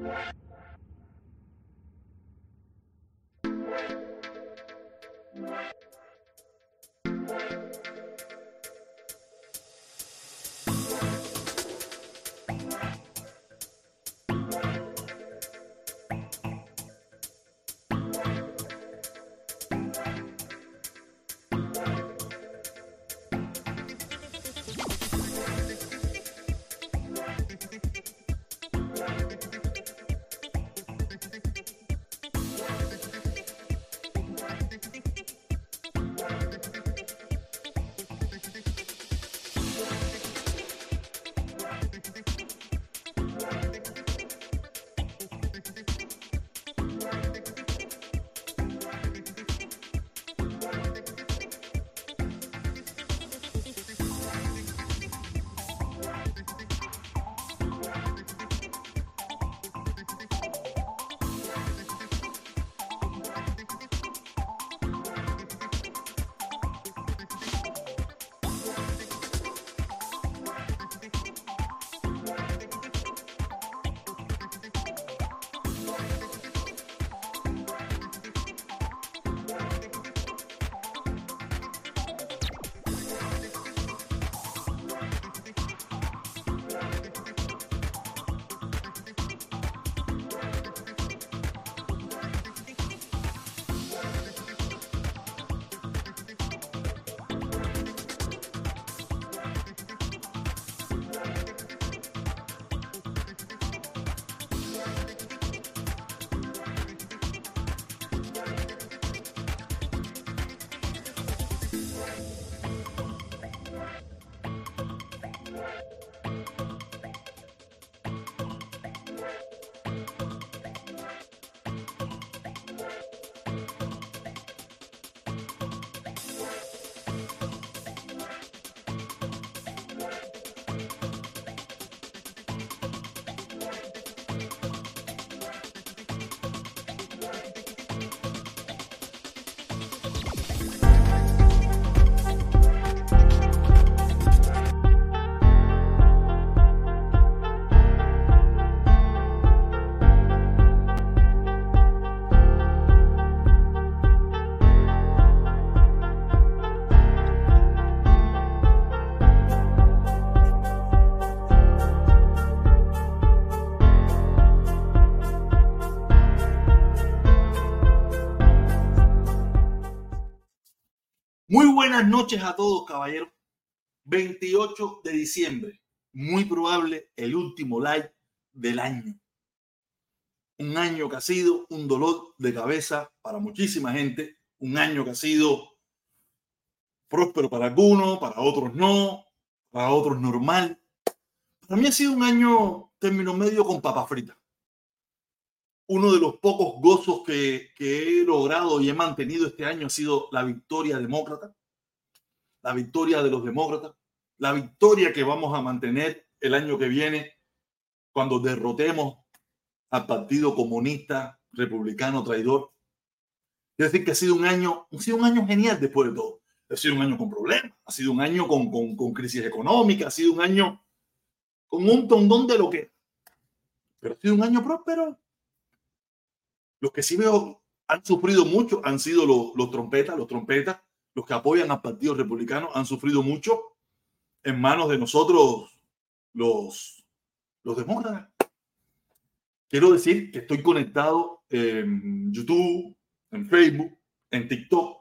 you noches a todos, caballeros. 28 de diciembre, muy probable el último live del año. Un año que ha sido un dolor de cabeza para muchísima gente, un año que ha sido próspero para algunos, para otros no, para otros normal. Para mí ha sido un año término medio con papa frita. Uno de los pocos gozos que, que he logrado y he mantenido este año ha sido la victoria demócrata la victoria de los demócratas, la victoria que vamos a mantener el año que viene cuando derrotemos al Partido Comunista Republicano Traidor. Es decir, que ha sido un año, ha sido un año genial después de todo. Ha sido un año con problemas, ha sido un año con, con, con crisis económica, ha sido un año con un tondón de lo que. Pero ha sido un año próspero. Los que sí veo han sufrido mucho han sido los, los trompetas, los trompetas los que apoyan al Partido Republicano han sufrido mucho en manos de nosotros, los, los demócratas. Quiero decir que estoy conectado en YouTube, en Facebook, en TikTok.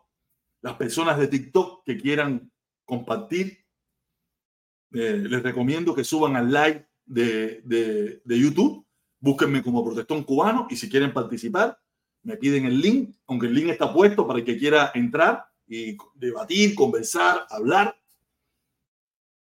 Las personas de TikTok que quieran compartir, eh, les recomiendo que suban al live de, de, de YouTube. Búsquenme como protestón cubano y si quieren participar, me piden el link, aunque el link está puesto para el que quiera entrar y debatir, conversar, hablar.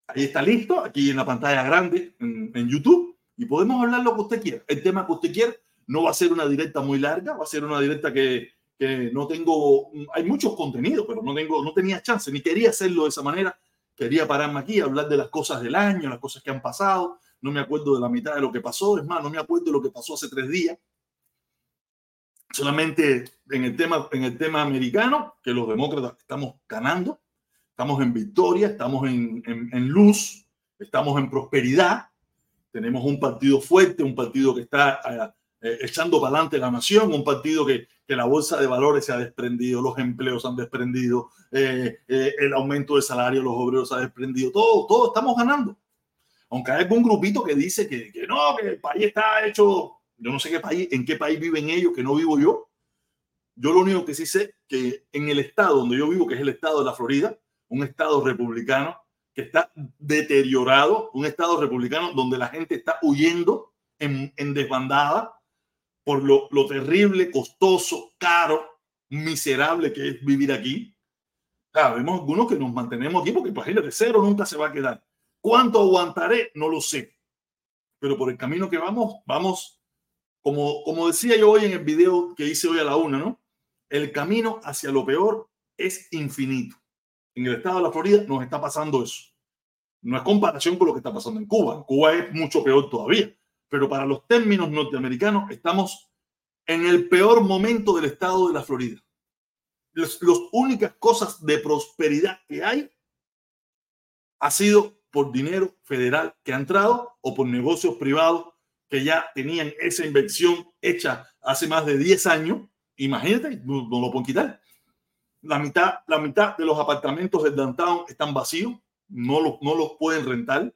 Ahí está listo, aquí en la pantalla grande en, YouTube, y podemos hablar lo que usted quiera. El tema que usted quiera no va a ser una directa muy larga, va a ser una directa que, que no tengo, hay muchos contenidos, pero no, tengo, no tenía chance, ni quería hacerlo de esa manera. Quería pararme aquí, hablar de las cosas del año, las cosas que han pasado. No me acuerdo de la mitad de lo que pasó, es más, no me acuerdo de lo que pasó hace tres días solamente en el tema, en el tema americano, que los demócratas estamos ganando, estamos en victoria, estamos en, en, luz, estamos en prosperidad, tenemos un partido fuerte, un partido que está eh, echando para adelante la nación, un partido que, que, la bolsa de valores se ha desprendido, los empleos han desprendido, eh, eh, el aumento de salario, los obreros se ha desprendido, todo, todo estamos ganando. Aunque hay algún grupito que dice que, que no, que el país está hecho, yo no sé qué país, en qué país viven ellos, que no vivo yo. Yo lo único que sí sé que en el estado donde yo vivo, que es el estado de la Florida, un estado republicano que está deteriorado, un estado republicano donde la gente está huyendo en, en desbandada por lo, lo, terrible, costoso, caro, miserable que es vivir aquí. Claro, vemos algunos que nos mantenemos aquí porque imagínate, cero nunca se va a quedar. ¿Cuánto aguantaré? No lo sé. Pero por el camino que vamos, vamos, como, como decía yo hoy en el video que hice hoy a la una, ¿no? El camino hacia lo peor es infinito. En el estado de la Florida nos está pasando eso. No es comparación con lo que está pasando en Cuba. Cuba es mucho peor todavía. Pero para los términos norteamericanos estamos en el peor momento del estado de la Florida. Las, las únicas cosas de prosperidad que hay ha sido por dinero federal que ha entrado o por negocios privados que ya tenían esa inversión hecha hace más de 10 años. Imagínate, no, no lo pueden quitar. La mitad, la mitad de los apartamentos del downtown están vacíos, no los, no los pueden rentar,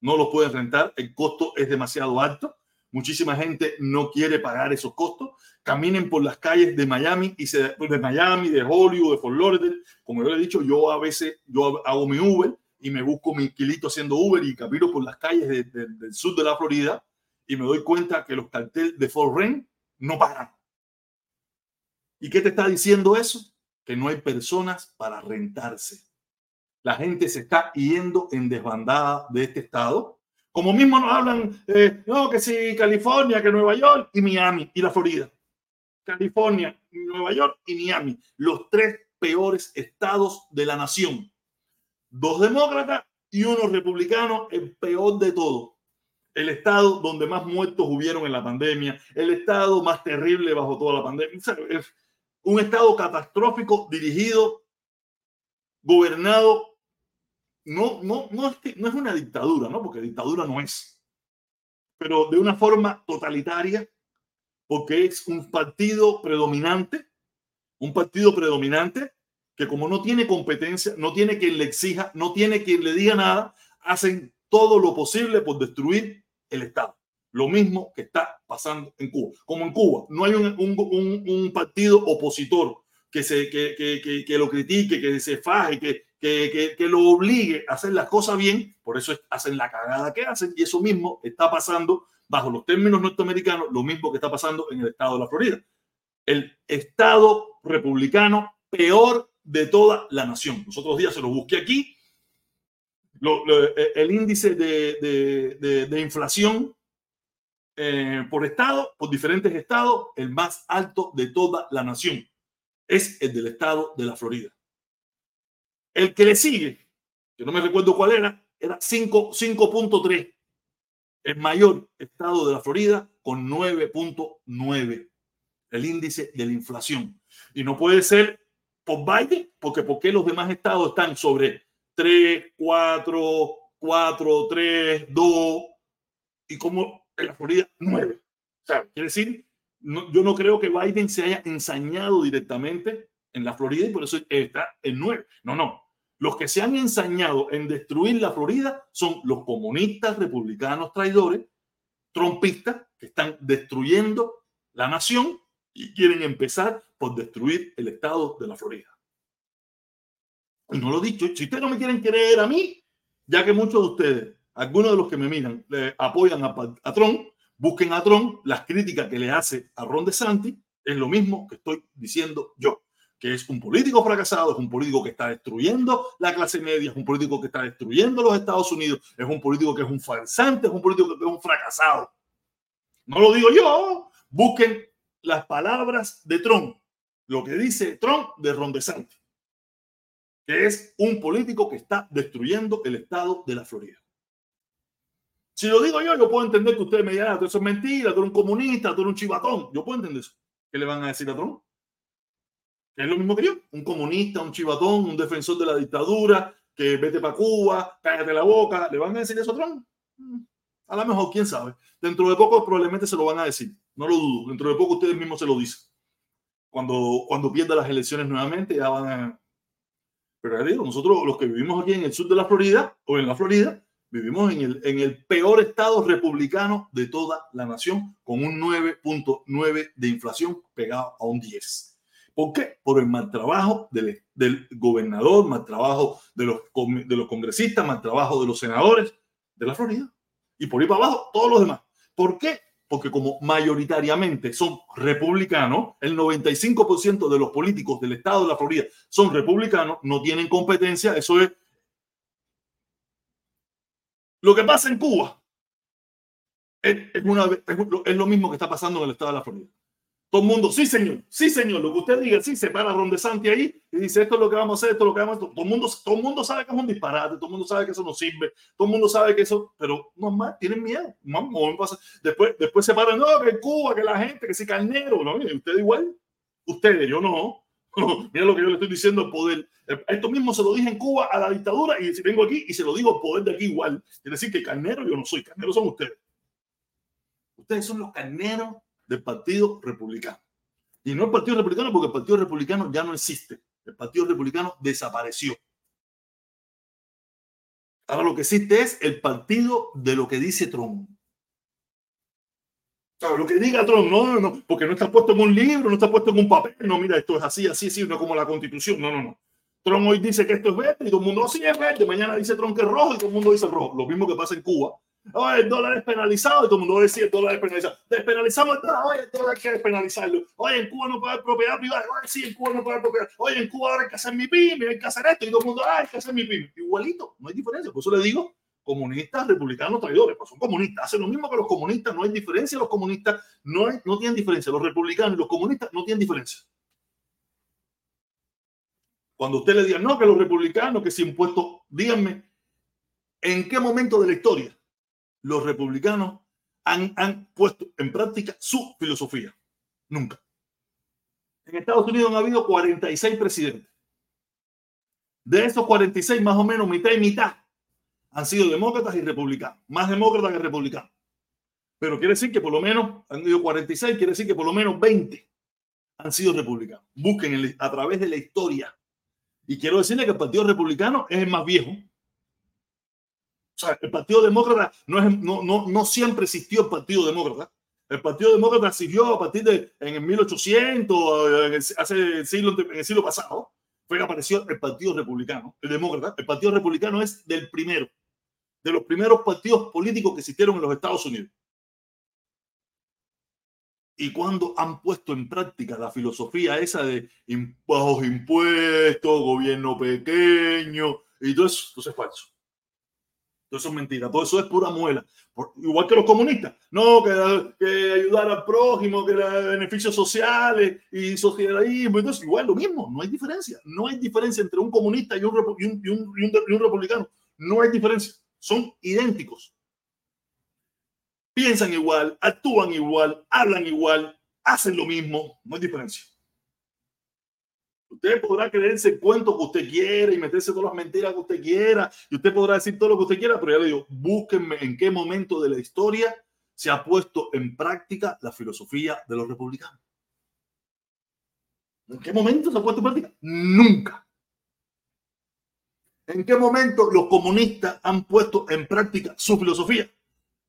no los pueden rentar, el costo es demasiado alto. Muchísima gente no quiere pagar esos costos. Caminen por las calles de Miami y se, de Miami, de Hollywood, de Fort Lauderdale. Como yo le he dicho, yo a veces yo hago mi Uber y me busco mi kilito haciendo Uber y camino por las calles de, de, del sur de la Florida y me doy cuenta que los carteles de Fort Ren no pagan. ¿Y qué te está diciendo eso? Que no hay personas para rentarse. La gente se está yendo en desbandada de este estado. Como mismo nos hablan, eh, no, que sí, California, que Nueva York y Miami y la Florida. California, Nueva York y Miami, los tres peores estados de la nación dos demócratas y uno republicano, el peor de todo. El estado donde más muertos hubieron en la pandemia, el estado más terrible bajo toda la pandemia. Es un estado catastrófico dirigido, gobernado. No, no, no, es, no es una dictadura, ¿no? Porque dictadura no es. Pero de una forma totalitaria, porque es un partido predominante, un partido predominante que como no tiene competencia, no tiene quien le exija, no tiene quien le diga nada, hacen todo lo posible por destruir el Estado. Lo mismo que está pasando en Cuba. Como en Cuba, no hay un, partido opositor que, se, que, que, que, lo critique, que se faje, que, que, que, lo obligue a hacer las cosas bien. Por eso hacen la cagada que hacen. Y eso mismo está pasando bajo los términos norteamericanos, lo mismo que está pasando en el estado de la Florida. El estado republicano peor de toda la nación. Los otros días se lo busqué aquí. Eh, el índice de, de inflación eh, por estado, por diferentes estados, el más alto de toda la nación es el del estado de la Florida. El que le sigue, que no me recuerdo cuál era, era 5.3. El mayor estado de la Florida con 9.9. El índice de la inflación. Y no puede ser por Biden, porque ¿por qué los demás estados están sobre 3, 4, 4, 3, 2 y como en la Florida 9? O sea, quiere decir, no, yo no creo que Biden se haya ensañado directamente en la Florida y por eso está en 9. No, no. Los que se han ensañado en destruir la Florida son los comunistas, republicanos, traidores, trompistas, que están destruyendo la nación y quieren empezar por destruir el estado de la Florida. No lo he dicho. Si ustedes no me quieren creer a mí, ya que muchos de ustedes, algunos de los que me miran, apoyan a, a Trump, busquen a Trump, las críticas que le hace a Ron DeSantis es lo mismo que estoy diciendo yo, que es un político fracasado, es un político que está destruyendo la clase media, es un político que está destruyendo los Estados Unidos, es un político que es un farsante, es un político que es un fracasado. No lo digo yo, busquen las palabras de Trump lo que dice Trump de Ron DeSantis, que es un político que está destruyendo el estado de la Florida. Si lo digo yo, yo puedo entender que ustedes me digan, ah, eso es mentira, tú eres un comunista, tú eres un chivatón. Yo puedo entender eso. ¿Qué le van a decir a Trump? es lo mismo que yo, un comunista, un chivatón, un defensor de la dictadura, que vete para Cuba, cállate la boca. ¿Le van a decir eso a Trump? Mm, a lo mejor, quién sabe. Dentro de poco probablemente se lo van a decir. No lo dudo. Dentro de poco ustedes mismos se lo dicen. Cuando, cuando pierda las elecciones nuevamente, ya van a. Pero digo, nosotros los que vivimos aquí en el sur de la Florida o en la Florida, vivimos en el, en el peor estado republicano de toda la nación, con un 9.9 de inflación pegado a un 10. ¿Por qué? Por el mal trabajo del, del gobernador, mal trabajo de los, de los congresistas, mal trabajo de los senadores de la Florida. Y por ahí para abajo, todos los demás. ¿Por qué? Porque como mayoritariamente son republicanos, el 95% de los políticos del estado de la Florida son republicanos, no tienen competencia, eso es lo que pasa en Cuba. Es, lo mismo que está pasando en el estado de la Florida. Todo el mundo, sí, señor, sí, señor, lo que usted diga, sí, se para Ron Santi ahí y dice esto es lo que vamos a hacer, esto es lo que vamos a hacer. Todo el mundo, todo el mundo sabe que es un disparate, todo el mundo sabe que eso no sirve, todo el mundo sabe que eso, pero no más, tienen miedo. Después, después se paran, no, que Cuba, que la gente, que si carnero, ¿no? usted igual, ustedes, yo no. Mira lo que yo le estoy diciendo, poder. Esto mismo se lo dije en Cuba a la dictadura y si vengo aquí y se lo digo poder de aquí igual. Quiere decir que carnero yo no soy, carnero son ustedes. Ustedes son los carneros del Partido Republicano. Y no el Partido Republicano porque el Partido Republicano ya no existe. El Partido Republicano desapareció. Ahora lo que existe es el partido de lo que dice Trump. lo que diga Trump, no, no, porque no está puesto en un libro, no está puesto en un papel. No, mira, esto es así, así, así, no como la constitución. No, no, no. Trump hoy dice que esto es verde y todo el mundo, sí es verde. Mañana dice Trump que es rojo y todo el mundo dice rojo. Lo mismo que pasa en Cuba Oye, el dólar es penalizado y todo el mundo decía el dólar es penalizado. Despenalizamos el dólar, oye, el dólar hay que despenalizarlo. Oye, en Cuba no puede haber propiedad privada. Oye, sí, en Cuba no puede haber propiedad. Oye, en Cuba ahora hay que hacer mi pyme, hay que hacer esto. Y todo el mundo, ah, hay que hacer mi pyme. Igualito, no hay diferencia. Por eso le digo, comunistas, republicanos, traidores. Pues son comunistas, hacen lo mismo que los comunistas. No hay diferencia. Los comunistas no, no tienen diferencia. Los republicanos y los comunistas no tienen diferencia. Cuando usted le diga, no, que los republicanos, que si impuestos, díganme, ¿en qué momento de la historia los republicanos han, han puesto en práctica su filosofía. Nunca. En Estados Unidos han habido 46 presidentes. De esos 46, más o menos mitad y mitad han sido demócratas y republicanos. Más demócratas que republicanos. Pero quiere decir que por lo menos han habido 46, quiere decir que por lo menos 20 han sido republicanos. Busquen a través de la historia. Y quiero decirle que el Partido Republicano es el más viejo sea, el Partido Demócrata no, es, no, no, no siempre existió el Partido Demócrata. El Partido Demócrata existió a partir de en el 1800, en el, hace el siglo, siglo pasado, fue que apareció el Partido Republicano, el Demócrata. El Partido Republicano es del primero, de los primeros partidos políticos que existieron en los Estados Unidos. Y cuando han puesto en práctica la filosofía esa de bajos impuestos, gobierno pequeño, y todo eso, eso es falso. Eso es mentira, todo eso es pura muela. igual que los comunistas. No, que, ayudar al prójimo, que beneficios sociales y socialismo. Entonces, igual lo mismo, no hay diferencia. No hay diferencia entre un comunista y un, y un republicano. No hay diferencia. Son idénticos. Piensan igual, actúan igual, hablan igual, hacen lo mismo. No hay diferencia. Usted podrá creerse el cuento que usted quiera y meterse todas las mentiras que usted quiera y usted podrá decir todo lo que usted quiera, pero ya le digo, búsquenme en qué momento de la historia se ha puesto en práctica la filosofía de los republicanos. ¿En qué momento se ha puesto en práctica? Nunca. ¿En qué momento los comunistas han puesto en práctica su filosofía?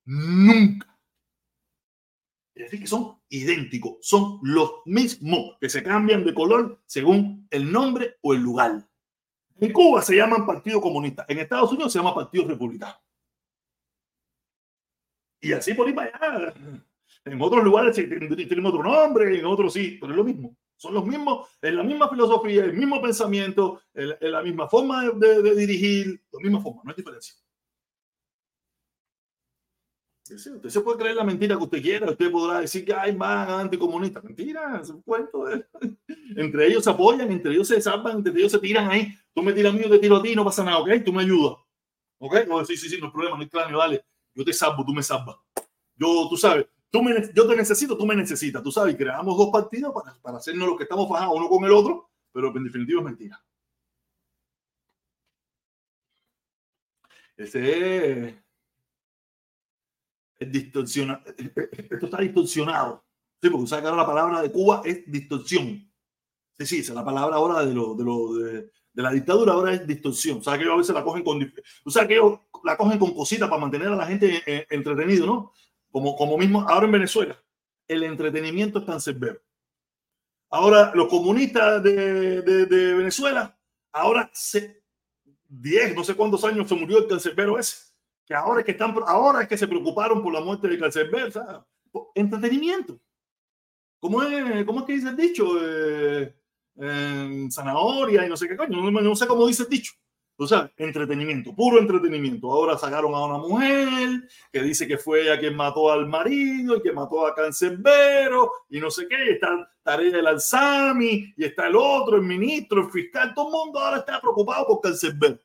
Nunca. Es decir, que son idénticos, son los mismos, que se cambian de color según el nombre o el lugar. En Cuba se llaman Partido Comunista, en Estados Unidos se llama Partido Republicano. Y así por ahí para allá. En otros lugares tienen otro nombre, en otros sí, pero es lo mismo. Son los mismos, es la misma filosofía, el mismo pensamiento, es la misma forma de, de dirigir, la misma forma, no hay diferencia. Usted se puede creer la mentira que usted quiera, usted podrá decir que hay más anticomunistas. Mentira, es un cuento. entre ellos se apoyan, entre ellos se salvan, entre ellos se tiran ahí. Tú me tiras a mí, yo te tiro a ti, no pasa nada, ¿ok? Tú me ayudas. ¿Ok? No, sí, sí, sí, no hay problema, no hay cráneo, dale. Yo te salvo, tú me salvas. Yo, tú sabes, tú me, yo te necesito, tú me necesitas. Tú sabes, creamos dos partidos para, para hacernos lo que estamos fajados uno con el otro, pero en definitiva es mentira. Ese es esto está distorsionado. Sí, porque que ahora la palabra de Cuba es distorsión. Sí, sí, esa es la palabra ahora de, lo, de, lo, de, la dictadura, ahora es distorsión. O sea, que ellos a veces la cogen con, o sea, que ellos la cogen con cositas para mantener a la gente eh, entretenido, ¿no? Como, como mismo ahora en Venezuela, el entretenimiento es tan severo. Ahora, los comunistas de, de, de Venezuela, ahora se, 10, no sé cuántos años se murió el cancerbero ese, que ahora es que están, ahora es que se preocuparon por la muerte del cancerbero, entretenimiento. ¿Cómo es, ¿Cómo es que dice el dicho? Eh, zanahoria y no sé qué coño, no, no sé cómo dice el dicho. O sea, entretenimiento, puro entretenimiento. Ahora sacaron a una mujer que dice que fue ella quien mató al marido y que mató a Cancerbero y no sé qué. Está Tarea del Alzami y está el otro, el ministro, el fiscal. Todo el mundo ahora está preocupado por Cancerbero.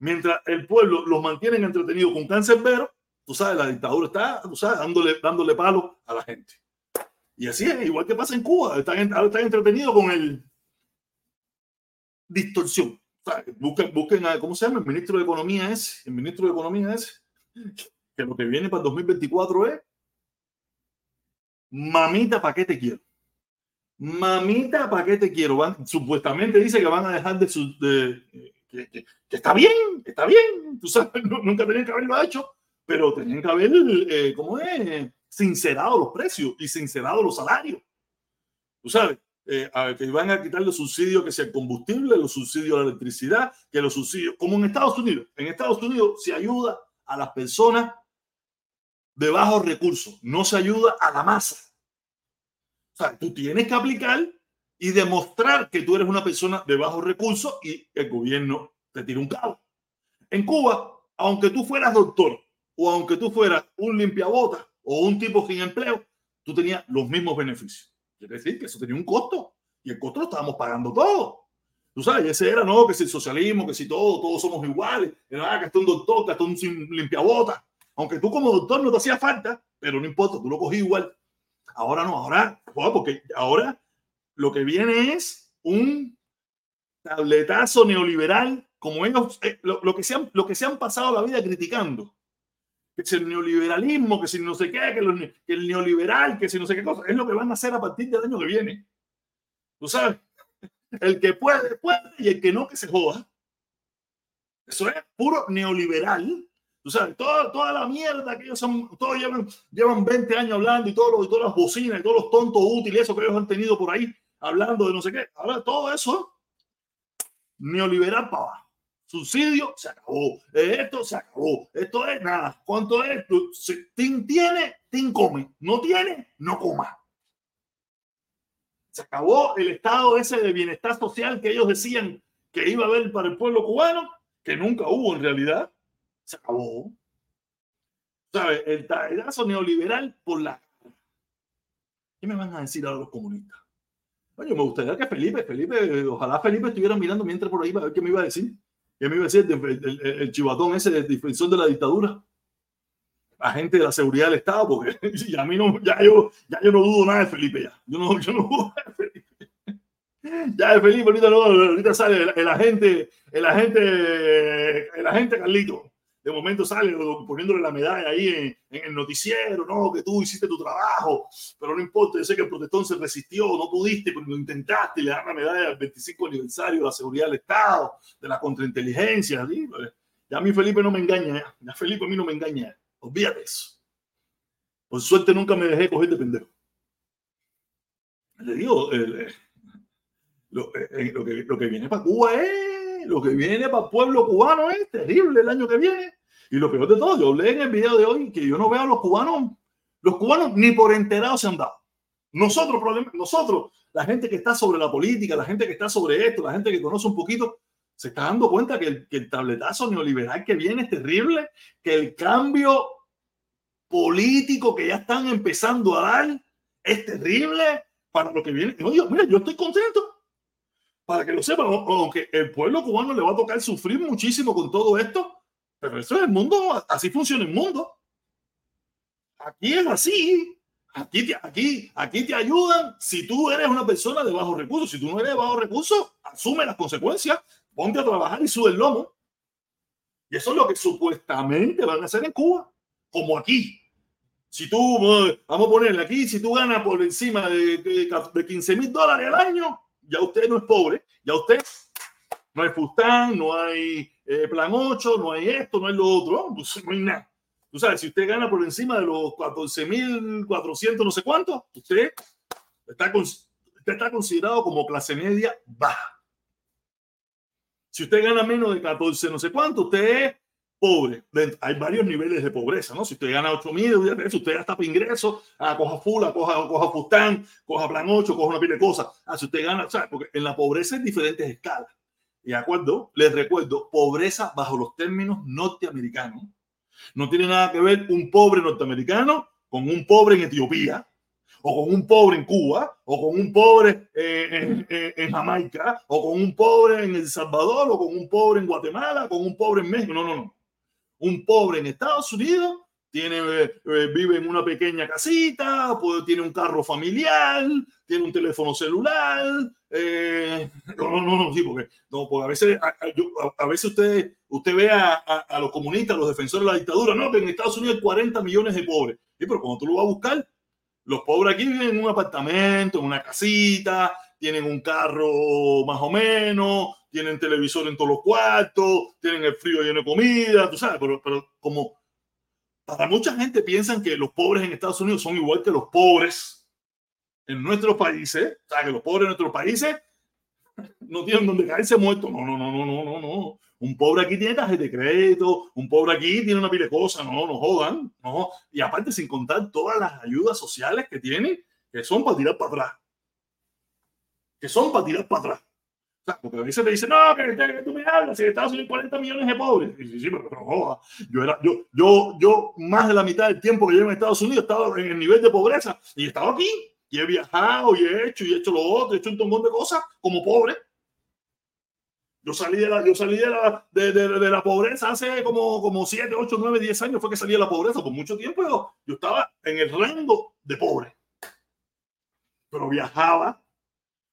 Mientras el pueblo los mantiene entretenidos con Cancerbero, tú sabes, la dictadura está, tú sabes, dándole, dándole palo a la gente. Y así es, igual que pasa en Cuba. Están, están entretenidos con el distorsión busquen, busquen a, ¿cómo se llama? El ministro de Economía es, el ministro de Economía es, que lo que viene para el 2024 es, mamita, ¿para qué te quiero? Mamita, ¿para qué te quiero? Van, supuestamente dice que van a dejar de. De, que, que, está bien, está bien, tú sabes, nunca tenían que haberlo hecho, pero tenían que haber, eh, ¿cómo es? Sincerado los precios y sincerado los salarios. Tú sabes, eh, que van a quitar los subsidios que sea el combustible, los subsidios a la electricidad, que los subsidios, como en Estados Unidos. En Estados Unidos se ayuda a las personas de bajos recursos, no se ayuda a la masa. O sea, tú tienes que aplicar y demostrar que tú eres una persona de bajos recursos y el gobierno te tira un cabo. En Cuba, aunque tú fueras doctor o aunque tú fueras un limpiabota o un tipo sin empleo, tú tenías los mismos beneficios. Quiere decir que eso tenía un costo y el costo lo estábamos pagando todo. Tú sabes, ese era, no, que si el socialismo, que si todo, todos somos iguales, era que hasta un doctor, que hasta un limpiabota. Aunque tú como doctor no te hacía falta, pero no importa, tú lo cogí igual. Ahora no, ahora, porque ahora lo que viene es un tabletazo neoliberal, como ellos, eh, lo, que se han, lo que se han pasado la vida criticando que es el neoliberalismo, que si no sé qué, que, el neoliberal, que si no sé qué cosa, es lo que van a hacer a partir del año que viene. Tú sabes, el que puede, puede, y el que no, que se joda. Eso es puro neoliberal. Tú sabes, toda, toda la mierda que ellos son, todos llevan, llevan 20 años hablando y, todo y todas las bocinas y todos los tontos útiles, eso que ellos han tenido por ahí, hablando de no sé qué. Ahora todo eso, neoliberal para abajo subsidio, se acabó. Esto se acabó. Esto es nada. ¿Cuánto es? Tim tiene, Tim come. No tiene, no coma. Se acabó el estado ese de bienestar social que ellos decían que iba a haber para el pueblo cubano, que nunca hubo en realidad. Se acabó. ¿Sabes? El tallazo neoliberal por la. ¿Qué me van a decir ahora los comunistas? Oye, me gustaría que Felipe, Felipe, ojalá Felipe estuviera mirando mientras por ahí para ver qué me iba a decir. ¿Qué me iba a decir el, chivatón ese de defensor de la dictadura? Agente de la seguridad del Estado, porque ya, a mí no, ya, yo, yo no dudo nada de Felipe ya. Yo no, yo no dudo de Felipe. Ya de Felipe ahorita no, ahorita sale el, el agente, el agente, el agente Carlito de momento sale poniéndole la medalla ahí en, el noticiero, no, que tú hiciste tu trabajo, pero no importa, yo sé que el protestón se resistió, no pudiste, pero lo intentaste, le dan la medalla al 25 aniversario de la seguridad del Estado, de la contrainteligencia, pues, ya a mí Felipe no me engaña, ya Felipe a mí no me engaña, olvídate eso. Por suerte nunca me dejé coger de pendejo. Le digo, eh, eh, lo, que, lo que viene para Cuba es, lo que viene para el pueblo cubano es terrible el año que viene. Y lo peor de todo, yo hablé en el video de hoy que yo no veo a los cubanos, los cubanos ni por enterados se han dado. Nosotros, nosotros, la gente que está sobre la política, la gente que está sobre esto, la gente que conoce un poquito, se está dando cuenta que el, que el tabletazo neoliberal que viene es terrible, que el cambio político que ya están empezando a dar es terrible para lo que viene. Oye, mira, yo estoy contento para que lo sepan, aunque el pueblo cubano le va a tocar sufrir muchísimo con todo esto, pero eso es el mundo, así funciona el mundo. Aquí es así. Aquí te, aquí, aquí te ayudan si tú eres una persona de bajos recursos. Si tú no eres de bajos recursos, asume las consecuencias, ponte a trabajar y sube el lomo. Y eso es lo que supuestamente van a hacer en Cuba, como aquí. Si tú, vamos a ponerle aquí, si tú ganas por encima de, de, 15 mil dólares al año, ya usted no es pobre, ya usted no hay Fustán, no hay eh, Plan 8, no hay esto, no hay lo otro, pues no hay nada. Tú sabes, si usted gana por encima de los 14 mil 400, no sé cuánto, usted está, usted está considerado como clase media baja. Si usted gana menos de 14, no sé cuánto, usted es pobre. Hay varios niveles de pobreza, ¿no? Si usted gana 8 mil, usted gasta para ingresos, ah, coja fula, coja, coja fustán, coja plan 8, coja una pila de cosas. Ah, si usted gana, ¿sabes? Porque en la pobreza hay diferentes escalas. Y acuerdo, les recuerdo, pobreza bajo los términos norteamericanos. No tiene nada que ver un pobre norteamericano con un pobre en Etiopía, o con un pobre en Cuba, o con un pobre en, en, Jamaica, o con un pobre en El Salvador, o con un pobre en Guatemala, con un pobre en México. No, no, no. Un pobre en Estados Unidos tiene, eh, vive en una pequeña casita, puede, tiene un carro familiar, tiene un teléfono celular. Eh, no, no, no, no, sí, porque, no, porque a veces, a, veces usted, usted ve a, a, los comunistas, a los defensores de la dictadura, no, que en Estados Unidos hay 40 millones de pobres. Sí, pero cuando tú lo vas a buscar, los pobres aquí viven en un apartamento, en una casita, tienen un carro más o menos, tienen televisor en todos los cuartos, tienen el frío lleno de comida, tú sabes, pero, pero como para mucha gente piensan que los pobres en Estados Unidos son igual que los pobres en nuestros países, o sea, que los pobres en nuestros países no tienen donde caerse muertos. No, no, no, no, no, no, no. Un pobre aquí tiene tarjeta de crédito, un pobre aquí tiene una pila de cosas, no, no jodan, no. Y aparte, sin contar todas las ayudas sociales que tiene, que son para tirar para atrás. Que son para tirar para atrás. Porque a veces te dicen, no, que, tú me hablas, en Estados Unidos 40 millones de pobres. Y sí, sí, pero, no joda. Yo, era, yo, yo, yo, más de la mitad del tiempo que llevo en Estados Unidos, estaba en el nivel de pobreza y he estado aquí. Y he viajado y he hecho y he hecho lo otro, he hecho un montón de cosas como pobre. Yo salí de la, yo salí de la, de, de la pobreza hace como, como 7, 8, 9, 10 años fue que salí de la pobreza. Por mucho tiempo yo, yo estaba en el rango de pobre. Pero viajaba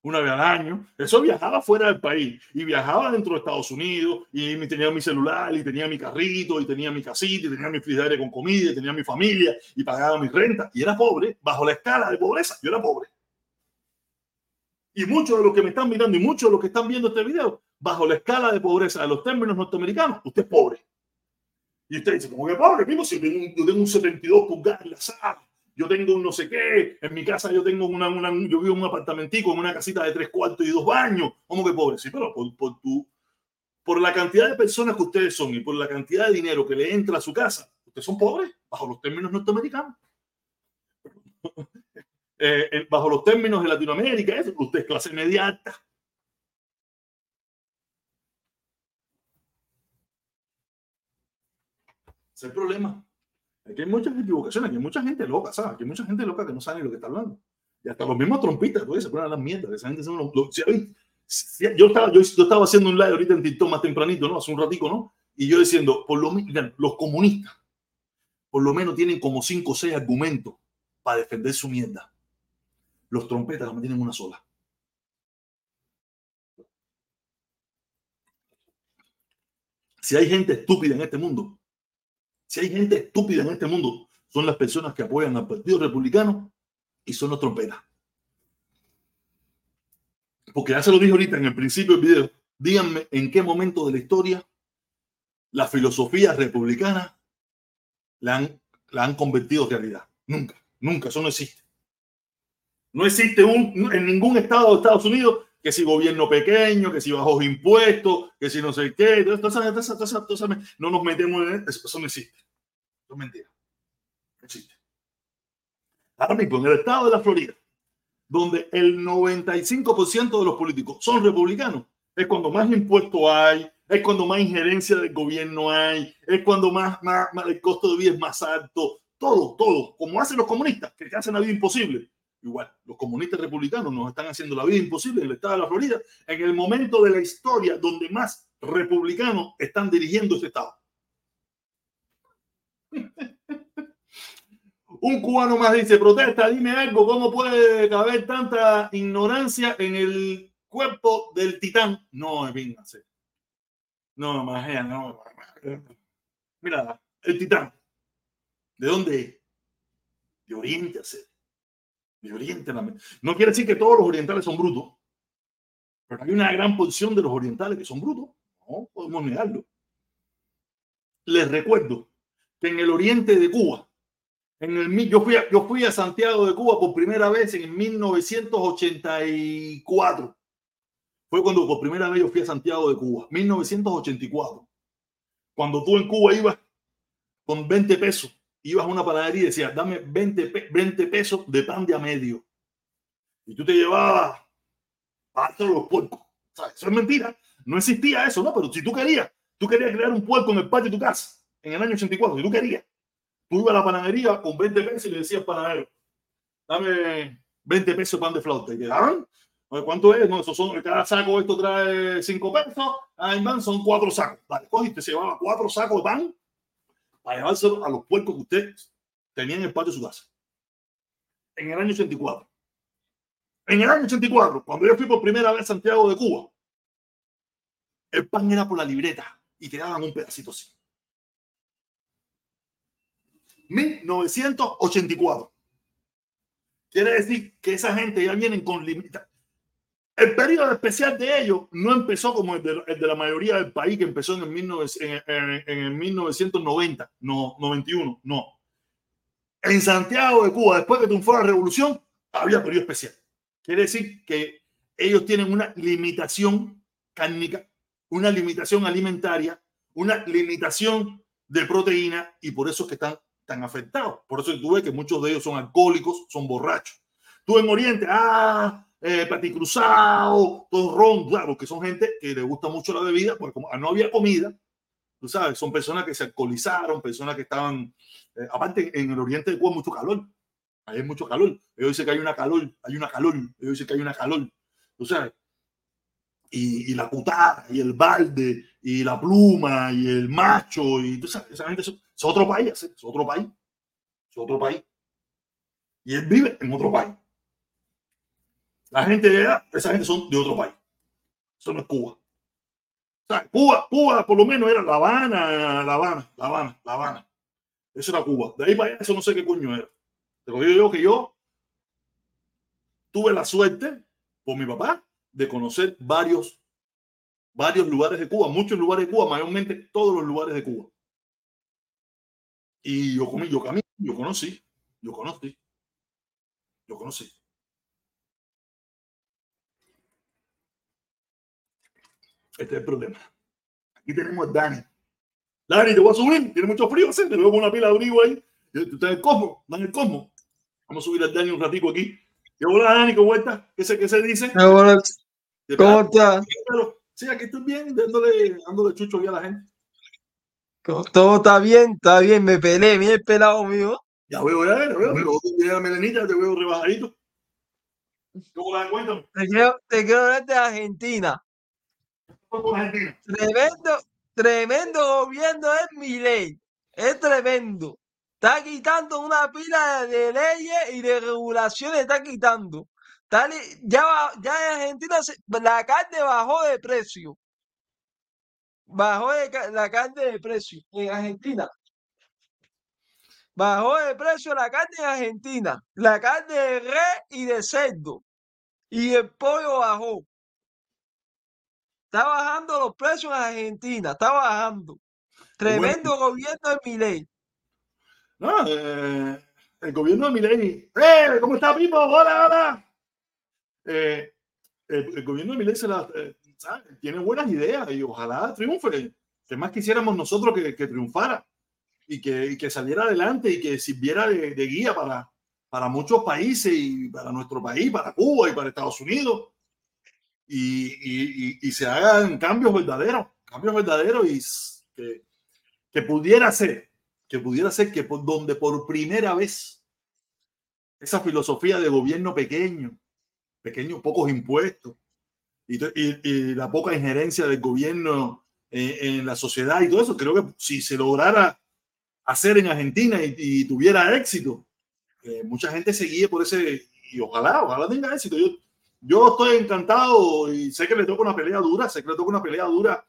una vez al año. Eso viajaba fuera del país y viajaba dentro de Estados Unidos y tenía mi celular y tenía mi carrito y tenía mi casita y tenía mi frigidaire con comida y tenía mi familia y pagaba mi renta y era pobre bajo la escala de pobreza. Yo era pobre. Y muchos de los que me están mirando y muchos de los que están viendo este video bajo la escala de pobreza de los términos norteamericanos, usted es pobre. Y usted dice, ¿cómo que pobre? Mismo si yo tengo un 72 pulgadas en la sala, yo tengo un no sé qué, en mi casa yo tengo una, yo vivo en un apartamentico, en una casita de tres cuartos y dos baños. ¿Cómo que pobre? Sí, pero por, por, tu, por la cantidad de personas que ustedes son y por la cantidad de dinero que le entra a su casa, ustedes son pobres bajo los términos norteamericanos. eh, bajo los términos de Latinoamérica, usted es clase media alta. Es el problema. Aquí hay muchas equivocaciones, aquí hay mucha gente loca, ¿sabes? Hay mucha gente loca que no sabe lo que está hablando. Y hasta los mismos trompistas, pues, se ponen a las mierdas. Esa gente yo, estaba, yo, estaba haciendo un live ahorita en TikTok más tempranito, ¿no? Hace un ratico, ¿no? Y yo diciendo, por lo menos, los comunistas, por lo menos tienen como cinco o seis argumentos para defender su mierda. Los trompetas no tienen una sola. Si hay gente estúpida en este mundo, si hay gente estúpida en este mundo, son las personas que apoyan al Partido Republicano y son los trompetas. Porque ya se lo dije ahorita en el principio del video. Díganme en qué momento de la historia la filosofía republicana la han, la han convertido en realidad. Nunca, nunca, eso no existe. No existe un, en ningún estado de Estados Unidos que si gobierno pequeño, que si bajos impuestos, que si no sé qué, no nos metemos en eso, eso no existe. Eso es mentira. No existe. Ahora mismo, en el estado de la Florida, donde el 95% de los políticos son republicanos, es cuando más impuestos hay, es cuando más injerencia del gobierno hay, es cuando más, más, más el costo de vida es más alto, todo, todo, como hacen los comunistas, que hacen la vida imposible igual, los comunistas republicanos nos están haciendo la vida imposible en el estado de la Florida, en el momento de la historia donde más republicanos están dirigiendo ese estado. Un cubano más dice, protesta, dime algo, ¿cómo puede caber tanta ignorancia en el cuerpo del titán? No, véngase. No, más no. Mira, el titán. ¿De dónde de Oriente a ser. Oriente No quiere decir que todos los orientales son brutos, pero hay una gran porción de los orientales que son brutos. No podemos negarlo. Les recuerdo que en el oriente de Cuba, en el, yo, fui a, yo fui a Santiago de Cuba por primera vez en 1984. Fue cuando por primera vez yo fui a Santiago de Cuba, 1984. Cuando tú en Cuba ibas con 20 pesos, ibas a una panadería y decías, dame 20, 20 pesos de pan de a medio. Y tú te llevabas a los puercos. eso es mentira. No existía eso, ¿no? Pero si tú querías, tú querías crear un puerco en el patio de tu casa en el año 84, si tú querías, tú ibas a la panadería con 20 pesos y le decías panadero, dame 20 pesos de pan de flauta. Y te daban, ¿cuánto es? No, eso son, cada saco esto trae 5 pesos, ahí van, son 4 sacos. Vale, cogiste, se llevaba 4 sacos de pan para llevárselo a los puercos que usted tenía en el patio de su casa. En el año 84. En el año 84, cuando yo fui por primera vez a Santiago de Cuba, el pan era por la libreta y te daban un pedacito así. 1984. Quiere decir que esa gente ya vienen con limitaciones. El periodo especial de ellos no empezó como el de, la mayoría del país, que empezó en el, en, el 1990, no, 91, no. En Santiago de Cuba, después que triunfó la revolución, había periodo especial. Quiere decir que ellos tienen una limitación cárnica, una limitación alimentaria, una limitación de proteína y por eso es que están tan afectados. Por eso tú ves que muchos de ellos son alcohólicos, son borrachos. Tú en Oriente, ah, eh, cruzado, todo ron, claro, que son gente que le gusta mucho la bebida, porque como no había comida, tú sabes, son personas que se alcoholizaron, personas que estaban, eh, aparte en el Oriente de Cuba mucho calor, hay mucho calor. Ellos dicen que hay una calor, hay una calor, ellos dicen que hay una calor, tú sabes. Y, y la putada, y el balde, y la pluma, y el macho, y tú sabes, esa gente es otro país, es otro país. Es otro país. Y él vive en otro país. La gente de esa gente son de otro país. Eso no es Cuba. O sea, Cuba, Cuba por lo menos era La Habana, La Habana, La Habana, La Habana. Eso era Cuba. De ahí para allá, eso no sé qué coño era. Pero yo digo que yo tuve la suerte, por mi papá, de conocer varios, varios lugares de Cuba, muchos lugares de Cuba, mayormente todos los lugares de Cuba. Y yo comí, yo caminé, yo conocí, yo conocí, yo conocí. Este es el problema. Aquí tenemos a Dani. Dani, te voy a subir. Tiene mucho frío, ¿sí? Te veo con una pila de abrigo ahí. Tú estás en el cosmo, estás en el cosmo. Vamos a subir al Dani un ratico aquí. ¿Qué hola, Dani? ¿Cómo estás? ¿Qué se, qué se dice? Hola. ¿Cómo estás? Sí, aquí estoy bien, dándole, dándole chucho aquí a la gente. Todo está bien, está bien, me peleé, mira el pelado mío. Ya veo, ya veo, pero tú la melenita, te veo rebajadito. ¿Cómo la encuentro? Te quiero, te quiero ver de Argentina. Tremendo, tremendo gobierno es mi ley. Es tremendo. Está quitando una pila de leyes y de regulaciones, está quitando. ya, en Argentina la carne bajó de precio bajó la carne de precio en Argentina. Bajó de precio la carne en Argentina, la carne de res y de cerdo. Y el pollo bajó. Está bajando los precios en Argentina, está bajando. Tremendo gobierno de Milei. No, eh, el gobierno de Milei. ¡Eh! ¿Cómo está, Pipo? ¡Hola, hola! Eh, el, gobierno de Milei se la, eh, tiene buenas ideas y ojalá triunfe. Que más quisiéramos nosotros que, triunfara y que, que, saliera adelante y que sirviera de, guía para, para muchos países y para nuestro país, para Cuba y para Estados Unidos. Y, y, se hagan cambios verdaderos, cambios verdaderos y que, que pudiera ser, que pudiera ser que por, donde por primera vez esa filosofía de gobierno pequeño, pequeño, pocos impuestos, y, la poca injerencia del gobierno en, la sociedad y todo eso, creo que si se lograra hacer en Argentina y, tuviera éxito, eh, mucha gente seguía por ese, y ojalá, ojalá tenga éxito. Yo estoy encantado y sé que le toca una pelea dura, sé que le toca una pelea dura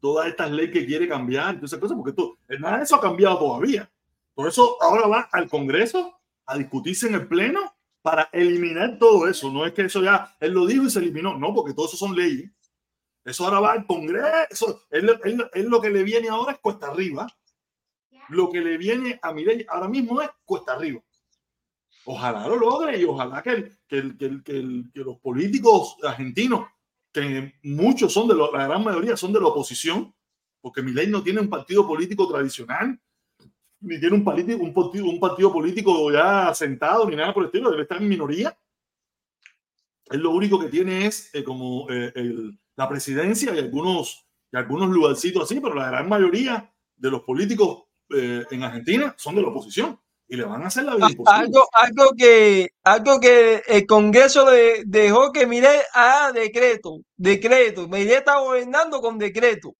todas estas leyes que quiere cambiar, entonces, porque esto, nada de eso ha cambiado todavía. Por eso ahora va al Congreso a discutirse en el Pleno para eliminar todo eso. No es que eso ya, él lo dijo y se eliminó, no, porque todo eso son leyes. Eso ahora va al Congreso. Es lo que le viene ahora es cuesta arriba. Lo que le viene a mi ley ahora mismo es cuesta arriba. Ojalá lo logre y ojalá que, que, que, que los políticos argentinos, que muchos son de la gran mayoría son de la oposición, porque mi ley no tiene un partido político tradicional, ni tiene un, político, un, partido, un partido político ya sentado, ni nada por el estilo, debe estar en minoría. Él lo único que tiene es eh, como eh, el, la presidencia y algunos, y algunos lugarcitos así, pero la gran mayoría de los políticos eh, en Argentina son de la oposición y le van a hacer la vida Algo, algo, que, algo que el Congreso le dejó que mire a decreto, decreto. Mire está gobernando con decreto,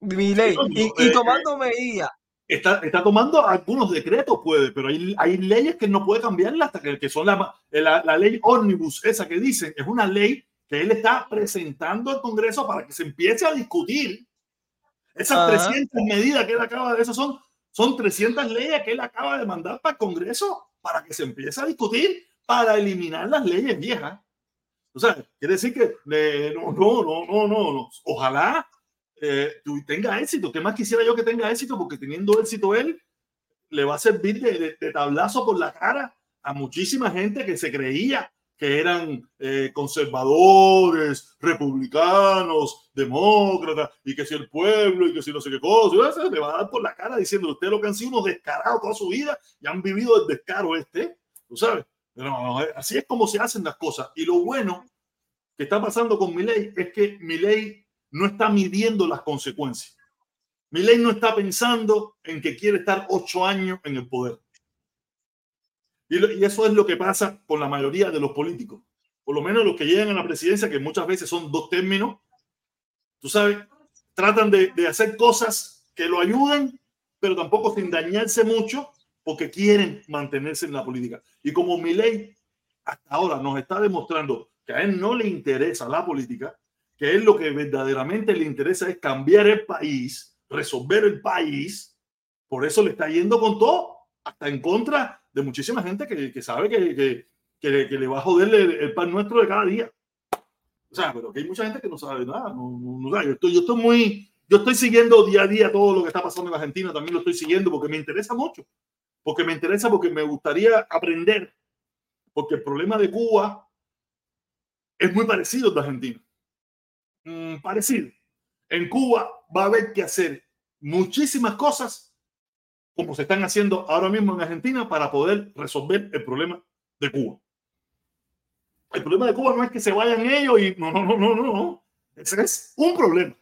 Milei, y, tomando medidas está, está tomando algunos decretos, puede, pero hay, hay leyes que no puede cambiarlas hasta que, que son la, la, ley omnibus, esa que dicen, es una ley que él está presentando al Congreso para que se empiece a discutir. Esas 300 medidas que él acaba de, esas son, son 300 leyes que él acaba de mandar para el Congreso para que se empiece a discutir para eliminar las leyes viejas. O sea, quiere decir que no, no, no, no, no, no. Ojalá eh, tenga éxito. ¿Qué más quisiera yo que tenga éxito? Porque teniendo éxito él, le va a servir de, tablazo por la cara a muchísima gente que se creía que eran eh, conservadores, republicanos, demócratas, y que si el pueblo, y que si no sé qué cosa, le va a dar por la cara diciendo usted lo que han sido unos descarados toda su vida y han vivido el descaro este, tú sabes. Pero así es como se hacen las cosas. Y lo bueno que está pasando con mi ley es que mi ley no está midiendo las consecuencias. ley no está pensando en que quiere estar ocho años en el poder. Y, eso es lo que pasa con la mayoría de los políticos. Por lo menos los que llegan a la presidencia, que muchas veces son dos términos, tú sabes, tratan de, hacer cosas que lo ayuden, pero tampoco sin dañarse mucho, porque quieren mantenerse en la política. Y como ley hasta ahora nos está demostrando que a él no le interesa la política, que es lo que verdaderamente le interesa es cambiar el país, resolver el país. Por eso le está yendo con todo, hasta en contra de muchísima gente que, que sabe que, que, que, le, va a joder el, pan nuestro de cada día. O sea, pero que hay mucha gente que no sabe nada. No, no, yo, estoy, yo estoy muy, yo estoy siguiendo día a día todo lo que está pasando en Argentina, también lo estoy siguiendo porque me interesa mucho, porque me interesa, porque me gustaría aprender, porque el problema de Cuba es muy parecido al de Argentina. Mm, parecido. En Cuba va a haber que hacer muchísimas cosas como se están haciendo ahora mismo en Argentina para poder resolver el problema de Cuba. El problema de Cuba no es que se vayan ellos y no, no, no, no, no. Ese es un problema.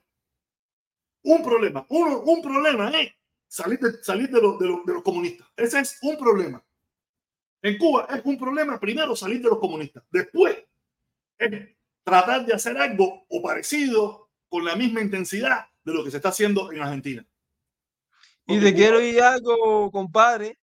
Un problema. Un, un problema es salir, de, salir de, de, de los comunistas. Ese es un problema. En Cuba es un problema primero salir de los comunistas. Después es tratar de hacer algo o parecido con la misma intensidad de lo que se está haciendo en Argentina. Y te quiero ir algo, compadre.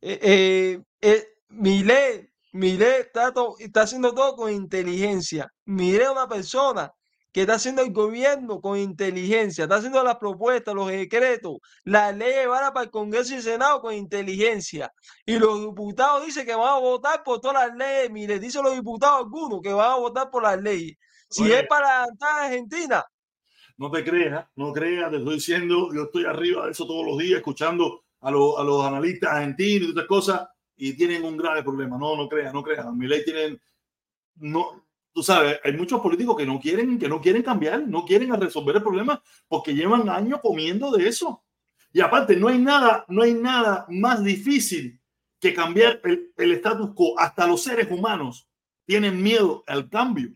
Eh, eh, eh Milé, está, está haciendo todo con inteligencia. Milé una persona que está haciendo el gobierno con inteligencia, está haciendo las propuestas, los decretos, las leyes van para el Congreso y Senado con inteligencia. Y los diputados dicen que van a votar por todas las leyes. Mire, dicen los diputados algunos que van a votar por las leyes. Si es para a Argentina. No te creas, no creas, te estoy diciendo, yo estoy arriba de eso todos los días, escuchando a, los, a los analistas argentinos y otras cosas, y tienen un grave problema. No, no creas, no creas. Mi ley tienen, no, tú sabes, hay muchos políticos que no quieren, que no quieren cambiar, no quieren resolver el problema porque llevan años comiendo de eso. Y aparte, no hay nada, no hay nada más difícil que cambiar el, el status quo. Hasta los seres humanos tienen miedo al cambio.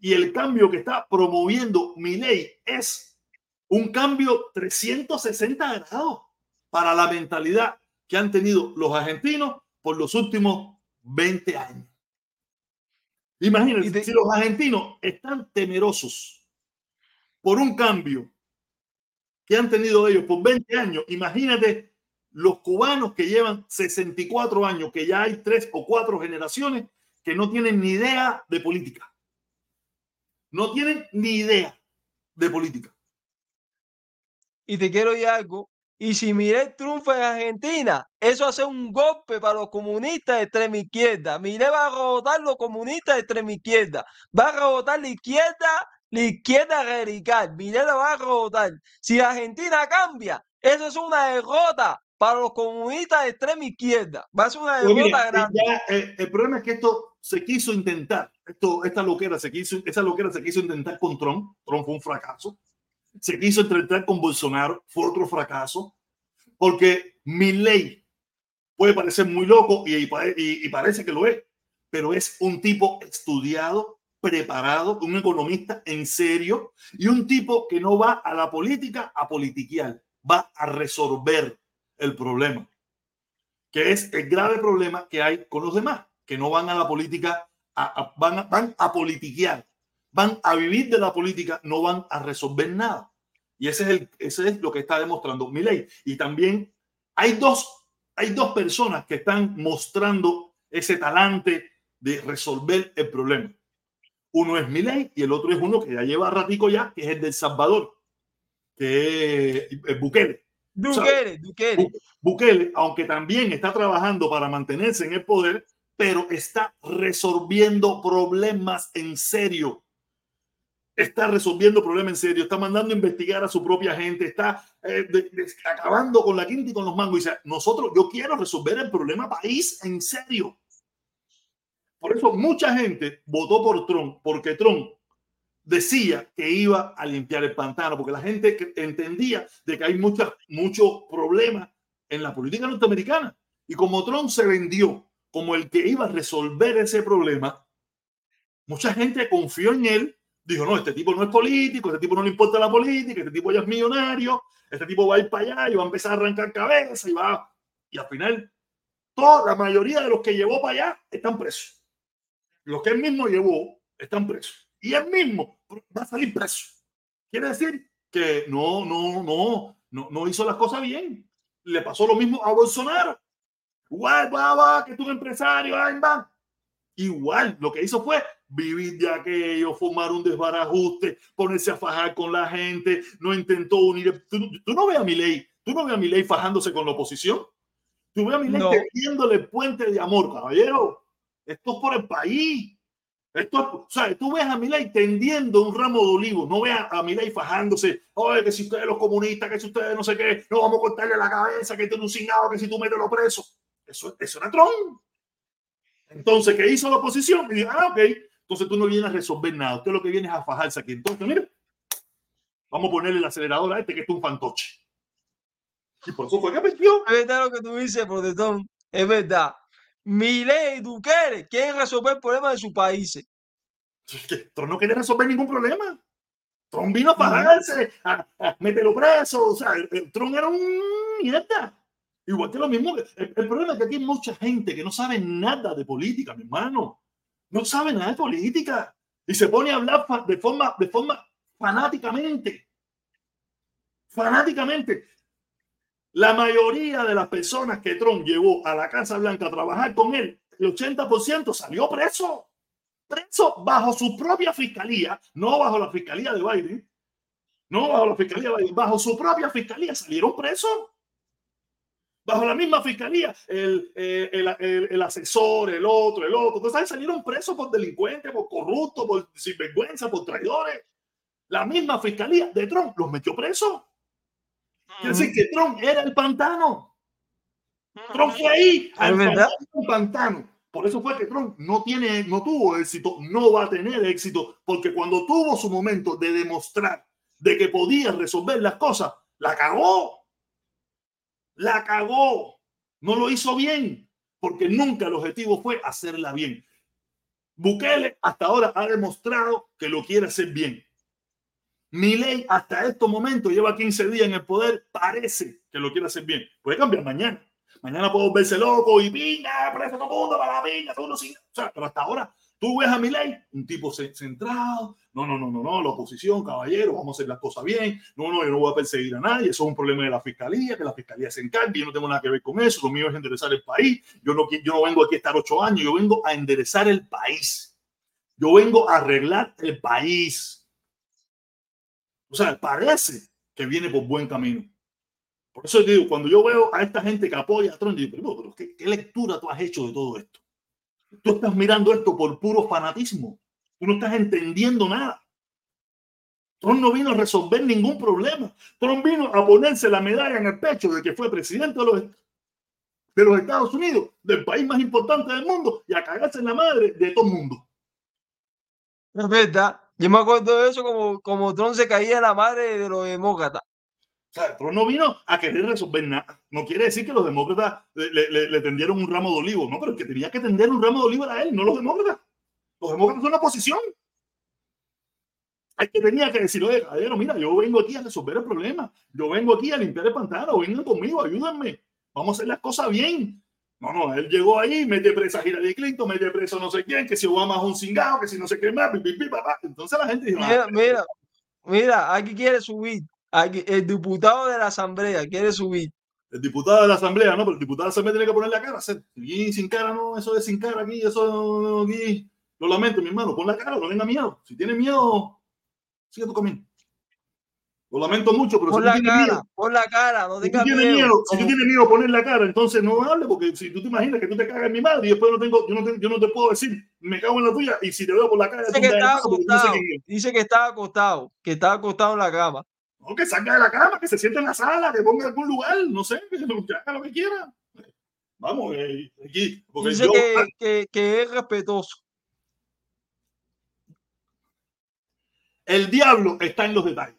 Y el cambio que está promoviendo mi ley es un cambio 360 grados para la mentalidad que han tenido los argentinos por los últimos 20 años. Imagínense, si los argentinos están temerosos por un cambio que han tenido ellos por 20 años, imagínate los cubanos que llevan 64 años, que ya hay tres o cuatro generaciones que no tienen ni idea de política. No tienen ni idea de política. Y te quiero decir algo, Y si Milei triunfa en Argentina, eso hace un golpe para los comunistas de extrema izquierda. Milei va a rebotar los comunistas de extrema izquierda. Va a rebotar la izquierda, la izquierda radical. Milei la va a rebotar. Si Argentina cambia, eso es una derrota para los comunistas de extrema izquierda. Va a ser una Pues derrota mira, grande. ya, eh, el problema es que esto se quiso intentar, esto, esta loquera se quiso, esa loquera se quiso intentar con Trump, Trump fue un fracaso, se quiso intentar con Bolsonaro, fue otro fracaso, porque mi ley puede parecer muy loco y, y- y parece que lo es, pero es un tipo estudiado, preparado, un economista en serio y un tipo que no va a la política a politiquear, va a resolver el problema que es el grave problema que hay con los demás, que no van a la política, a- van, a, van a politiquear, van a vivir de la política, no van a resolver nada. Y ese es, el, ese es lo que está demostrando Milei. Y también hay dos, hay dos personas que están mostrando ese talante de resolver el problema. Uno es Milei y el otro es uno que ya lleva ratico ya, que es el del Salvador, que es eh, Bukele. Duquere. Bukele, aunque también está trabajando para mantenerse en el poder, pero está resolviendo problemas en serio. Está resolviendo problemas en serio, está mandando a investigar a su propia gente, está eh, de- de- acabando con la quinta y con los mangos. Y dice, nosotros, yo quiero resolver el problema país en serio. Por eso mucha gente votó por Trump, porque Trump decía que iba a limpiar el pantano, porque la gente entendía de que hay muchos mucho problemas en la política norteamericana. Y como Trump se vendió como el que iba a resolver ese problema, mucha gente confió en él, dijo, no, este tipo no es político, este tipo no le importa la política, este tipo ya es millonario, este tipo va a ir para allá y va a empezar a arrancar cabeza y va... Y al final, toda la mayoría de los que llevó para allá están presos. Los que él mismo llevó están presos. Y él mismo va a salir preso. Quiere decir que no, no, no, no, no hizo las cosas bien. Le pasó lo mismo a Bolsonaro. Igual, va, va, que tú un empresario, ay, va. Igual, lo que hizo fue vivir de aquello, fumar un desbarajuste, ponerse a fajar con la gente, no intentó unir. Tú, tú no ves a mi ley, tú no ves a mi ley fajándose con la oposición. Tú ves a mi ley No. tejiéndole puente de amor, caballero. Esto es por el país. Esto, es- o sea, tú ves a Milei tendiendo un ramo de olivo, no ves a, Milei fajándose, oye, que si ustedes los comunistas, que si ustedes no sé qué, no vamos a cortarle la cabeza, que tiene un cingado, que si tú metes los presos. Eso, eso era Trump. Entonces, ¿qué hizo la oposición? Y dijo, ah, ok, entonces tú no vienes a resolver nada, usted lo que viene es a fajarse aquí. Entonces, mira, vamos a ponerle el acelerador a este que es un fantoche. Y por eso fue que perdió. Es verdad lo que tú dices, protestón. Es verdad. Milei y Duquere quieren resolver el problema de sus países. Es que Trump no quería resolver ningún problema. Trump vino a fajarse, a, a meterlo preso. O sea, el, el Trump era un mierda. Igual que lo mismo. El, el problema es que aquí hay mucha gente que no sabe nada de política, mi hermano. No sabe nada de política. Y se pone a hablar de forma, de forma fanáticamente. Fanáticamente. La mayoría de las personas que Trump llevó a la Casa Blanca a trabajar con él, el 80% salió preso preso bajo su propia fiscalía, no bajo la fiscalía de Biden, no bajo la fiscalía de Biden, bajo su propia fiscalía salieron presos. Bajo la misma fiscalía, el, eh, el, el- asesor, el otro, el otro, entonces salieron presos por delincuentes, por corruptos, por sinvergüenza, por traidores. La misma fiscalía de Trump los metió presos. Quiere decir que Trump era el pantano. Trump fue ahí al pantano. Por eso fue que Trump no tiene, no tuvo éxito, no va a tener éxito, porque cuando tuvo su momento de demostrar de que podía resolver las cosas, la cagó. La cagó. No lo hizo bien, porque nunca el objetivo fue hacerla bien. Bukele hasta ahora ha demostrado que lo quiere hacer bien. Milei hasta estos momentos lleva 15 días en el poder, parece que lo quiere hacer bien. Puede cambiar mañana. Mañana puedo verse loco y pinga, preso todo el mundo para la pinga, todo sin. O sea, pero hasta ahora tú ves a Milei, un tipo ce- centrado. No, no, no, no, no, la oposición, caballero, vamos a hacer las cosas bien. No, no, yo no voy a perseguir a nadie. Eso es un problema de la fiscalía, que la fiscalía se encargue. Yo no tengo nada que ver con eso. Lo mío es enderezar el país. Yo no, yo no vengo aquí a estar ocho años. Yo vengo a enderezar el país. Yo vengo a arreglar el país. O sea, parece que viene por buen camino. Por eso digo, cuando yo veo a esta gente que apoya a Trump, digo, pero, ¿qué, ¿qué, lectura tú has hecho de todo esto? Tú estás mirando esto por puro fanatismo. Tú no estás entendiendo nada. Trump no vino a resolver ningún problema. Trump vino a ponerse la medalla en el pecho de que fue presidente de los, de los Estados Unidos, del país más importante del mundo, y a cagarse en la madre de todo el mundo. Es verdad. Yo me acuerdo de eso como, como Trump se caía en la madre de los demócratas. O sea, Trump no vino a querer resolver nada. No quiere decir que los demócratas le, le, tendieron un ramo de olivo, no, pero el que tenía que tender un ramo de olivo era él, no los demócratas. Los demócratas son la oposición. Hay que tenía que decir, oye, caballero, mira, yo vengo aquí a resolver el problema. Yo vengo aquí a limpiar el pantano. Vengan conmigo, ayúdenme. Vamos a hacer las cosas bien. No, no, él llegó ahí, mete presa a Hillary Clinton, mete preso no sé quién, que si Obama es un cingado, que si no sé qué más. Entonces la gente dijo, mira, mira, mira, aquí quiere subir. Aquí, el diputado de la asamblea quiere subir. El diputado de la asamblea, no, pero el diputado de la asamblea tiene que poner la cara. Hacer. Y sin cara, no, eso de sin cara aquí, eso aquí. Lo lamento, mi hermano, pon la cara, no tenga miedo. Si tiene miedo, sigue tu camino. Lo lamento mucho, pero por si la tú cara, miedo, la cara, no si tú tienes miedo. si tú tienes miedo a poner la cara, entonces no hable, porque si tú te imaginas que tú te cagas en mi madre y después no tengo, yo no te, yo no te puedo decir, me cago en la tuya, y si te veo por la calle, Dice que sé acostado. Dice que estaba acostado, que estaba acostado en la cama. No, que salga de la cama, que se siente en la sala, que ponga en algún lugar, no sé, que haga lo que quiera. Vamos, eh, aquí, porque Dice yo, que, que, que es respetuoso. el diablo está en los detalles.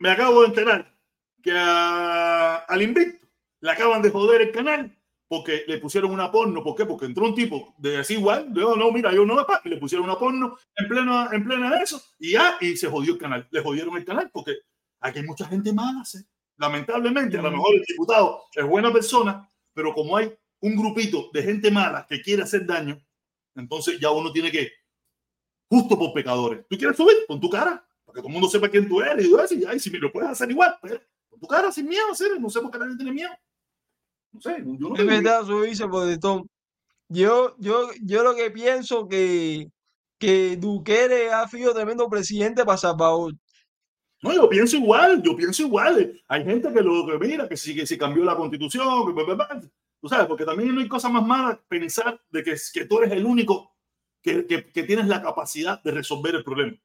Me acabo de enterar que a- al invicto le acaban de joder el canal porque le pusieron una porno. ¿Por qué? Porque entró un tipo de así igual. Yo no, mira, yo no, pa, y le pusieron una porno en pleno, en plena eso y ya, y se jodió el canal. Le jodieron el canal porque aquí hay mucha gente mala. ¿sí? Lamentablemente, a lo mejor el diputado es buena persona, pero como hay un grupito de gente mala que quiere hacer daño, entonces ya uno tiene que, justo por pecadores, tú quieres subir con tu cara, para que todo el mundo sepa quién tú eres y todo eso, y ya, y si me lo puedes hacer igual, pues, con tu cara, sin miedo, hacer, no sé por qué nadie tiene miedo. No sé, yo no Es verdad, eso dice Podetón. Yo, yo, yo lo que pienso que, que Bukele ha sido tremendo presidente para Salvador. No, yo pienso igual, yo pienso igual. Hay gente que lo que mira, que si, que si cambió la constitución, que, bla, bla, bla. tú sabes, porque también no hay cosa más mala pensar de que, que tú eres el único que, que, que tienes la capacidad de resolver el problema.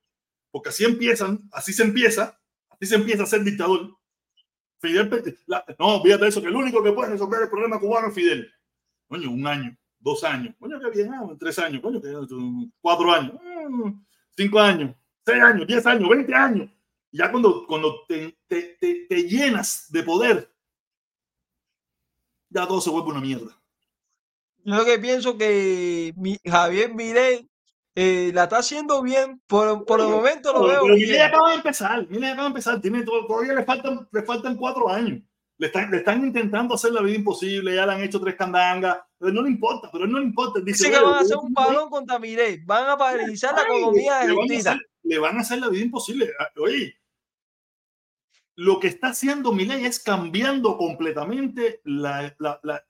Porque así empiezan, así se empieza, así se empieza a ser dictador. Fidel, la- no, fíjate eso, que el único que puede resolver el problema cubano es Fidel. Coño, un año, dos años, coño, qué bien, ah, tres años, coño, que, cuatro años, mm, cinco años, seis años, diez años, veinte años. Ya cuando, cuando te, te, te, te llenas de poder, ya todo se vuelve una mierda. Yo lo que pienso que mi, Javier Milei eh, la está haciendo bien. Por, por el momento lo pero- veo pero bien. acaba de empezar, Milei acaba de empezar, tiene todo- todavía le faltan, le faltan cuatro años. Le están, le están intentando hacer la vida imposible, ya le han hecho tres candangas, pero no le importa, pero no le importa. Dice que "Oye, van a hacer un balón contra Milei. Van a paralizar la economía a argentina. le van a hacer la vida imposible. Ah, Oye, lo que está haciendo Milei es cambiando completamente la- la- la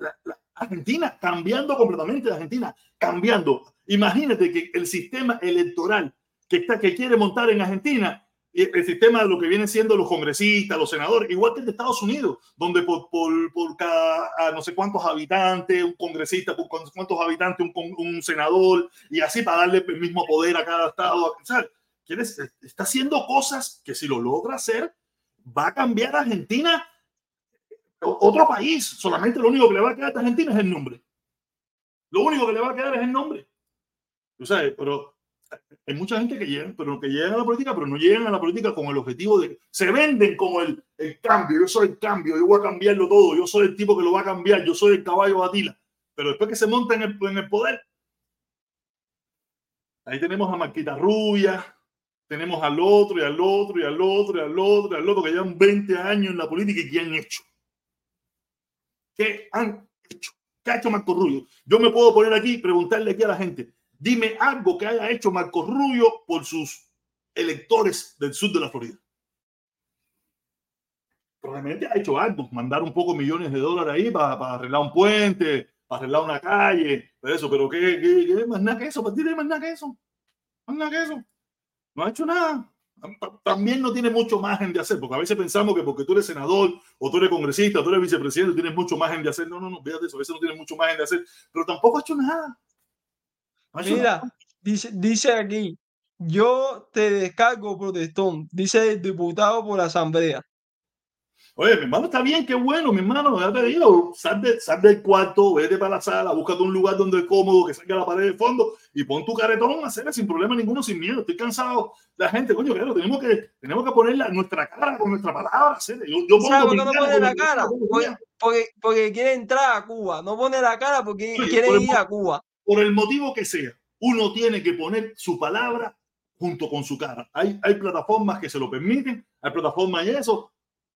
Argentina, cambiando completamente Argentina, cambiando. Imagínate que el sistema electoral que, está, que quiere montar en Argentina, el sistema de lo que vienen siendo los congresistas, los senadores, igual que el de Estados Unidos, donde por, por, por cada no sé cuántos habitantes, un congresista, por cuántos habitantes, un, senador, y así para darle el mismo poder a cada estado. O. Está haciendo cosas que si lo logra hacer, va a cambiar Argentina otro país. Solamente lo único que le va a quedar a Argentina es el nombre. Lo único que le va a quedar es el nombre. Tú sabes, pero hay mucha gente que llega, pero que llegan a la política, pero no llegan a la política con el objetivo de. Se venden como el, el cambio. Yo soy el cambio, yo voy a cambiarlo todo. Yo soy el tipo que lo va a cambiar. Yo soy el caballo batila. Pero después que se monta en el, en el poder, ahí tenemos a Marquita Rubia, tenemos al otro y al otro y al otro y al otro y al otro que llevan 20 años en la política y que han hecho. ¿Qué han hecho? ¿Qué ha hecho Marco Rubio? Yo me puedo poner aquí y preguntarle aquí a la gente, dime algo que haya hecho Marco Rubio por sus electores del sur de la Florida. Probablemente ha hecho algo, mandar un poco millones de dólares ahí para, para arreglar un puente, para arreglar una calle, eso, pero ¿qué, qué, qué? Más nada que eso, hay más nada que eso. Más nada que eso. No ha hecho nada. También no tiene mucho margen de hacer, porque a veces pensamos que porque tú eres senador o tú eres congresista o tú eres vicepresidente tienes mucho margen de hacer. No, no, no, fíjate eso, a veces no tienes mucho margen de hacer, pero tampoco ha hecho nada. Mira, dice, dice aquí, yo te descargo, protestón, dice el diputado por la asamblea. Oye, mi hermano, está bien, qué bueno, mi hermano, ya te digo, sal, del cuarto, vete para la sala, búscate un lugar donde es cómodo, que salga la pared de fondo y pon tu caretón a hacer sin problema ninguno, sin miedo. Estoy cansado. La gente, coño, claro, tenemos que, tenemos que ponerla nuestra cara con nuestra palabra. Yo, yo ¿Sabes por qué no pone la cara? Porque, porque, quiere entrar a Cuba. No pone la cara porque quiere ir a Cuba. Por el motivo que sea, uno tiene que poner su palabra junto con su cara. Hay, hay plataformas que se lo permiten, hay plataformas y eso,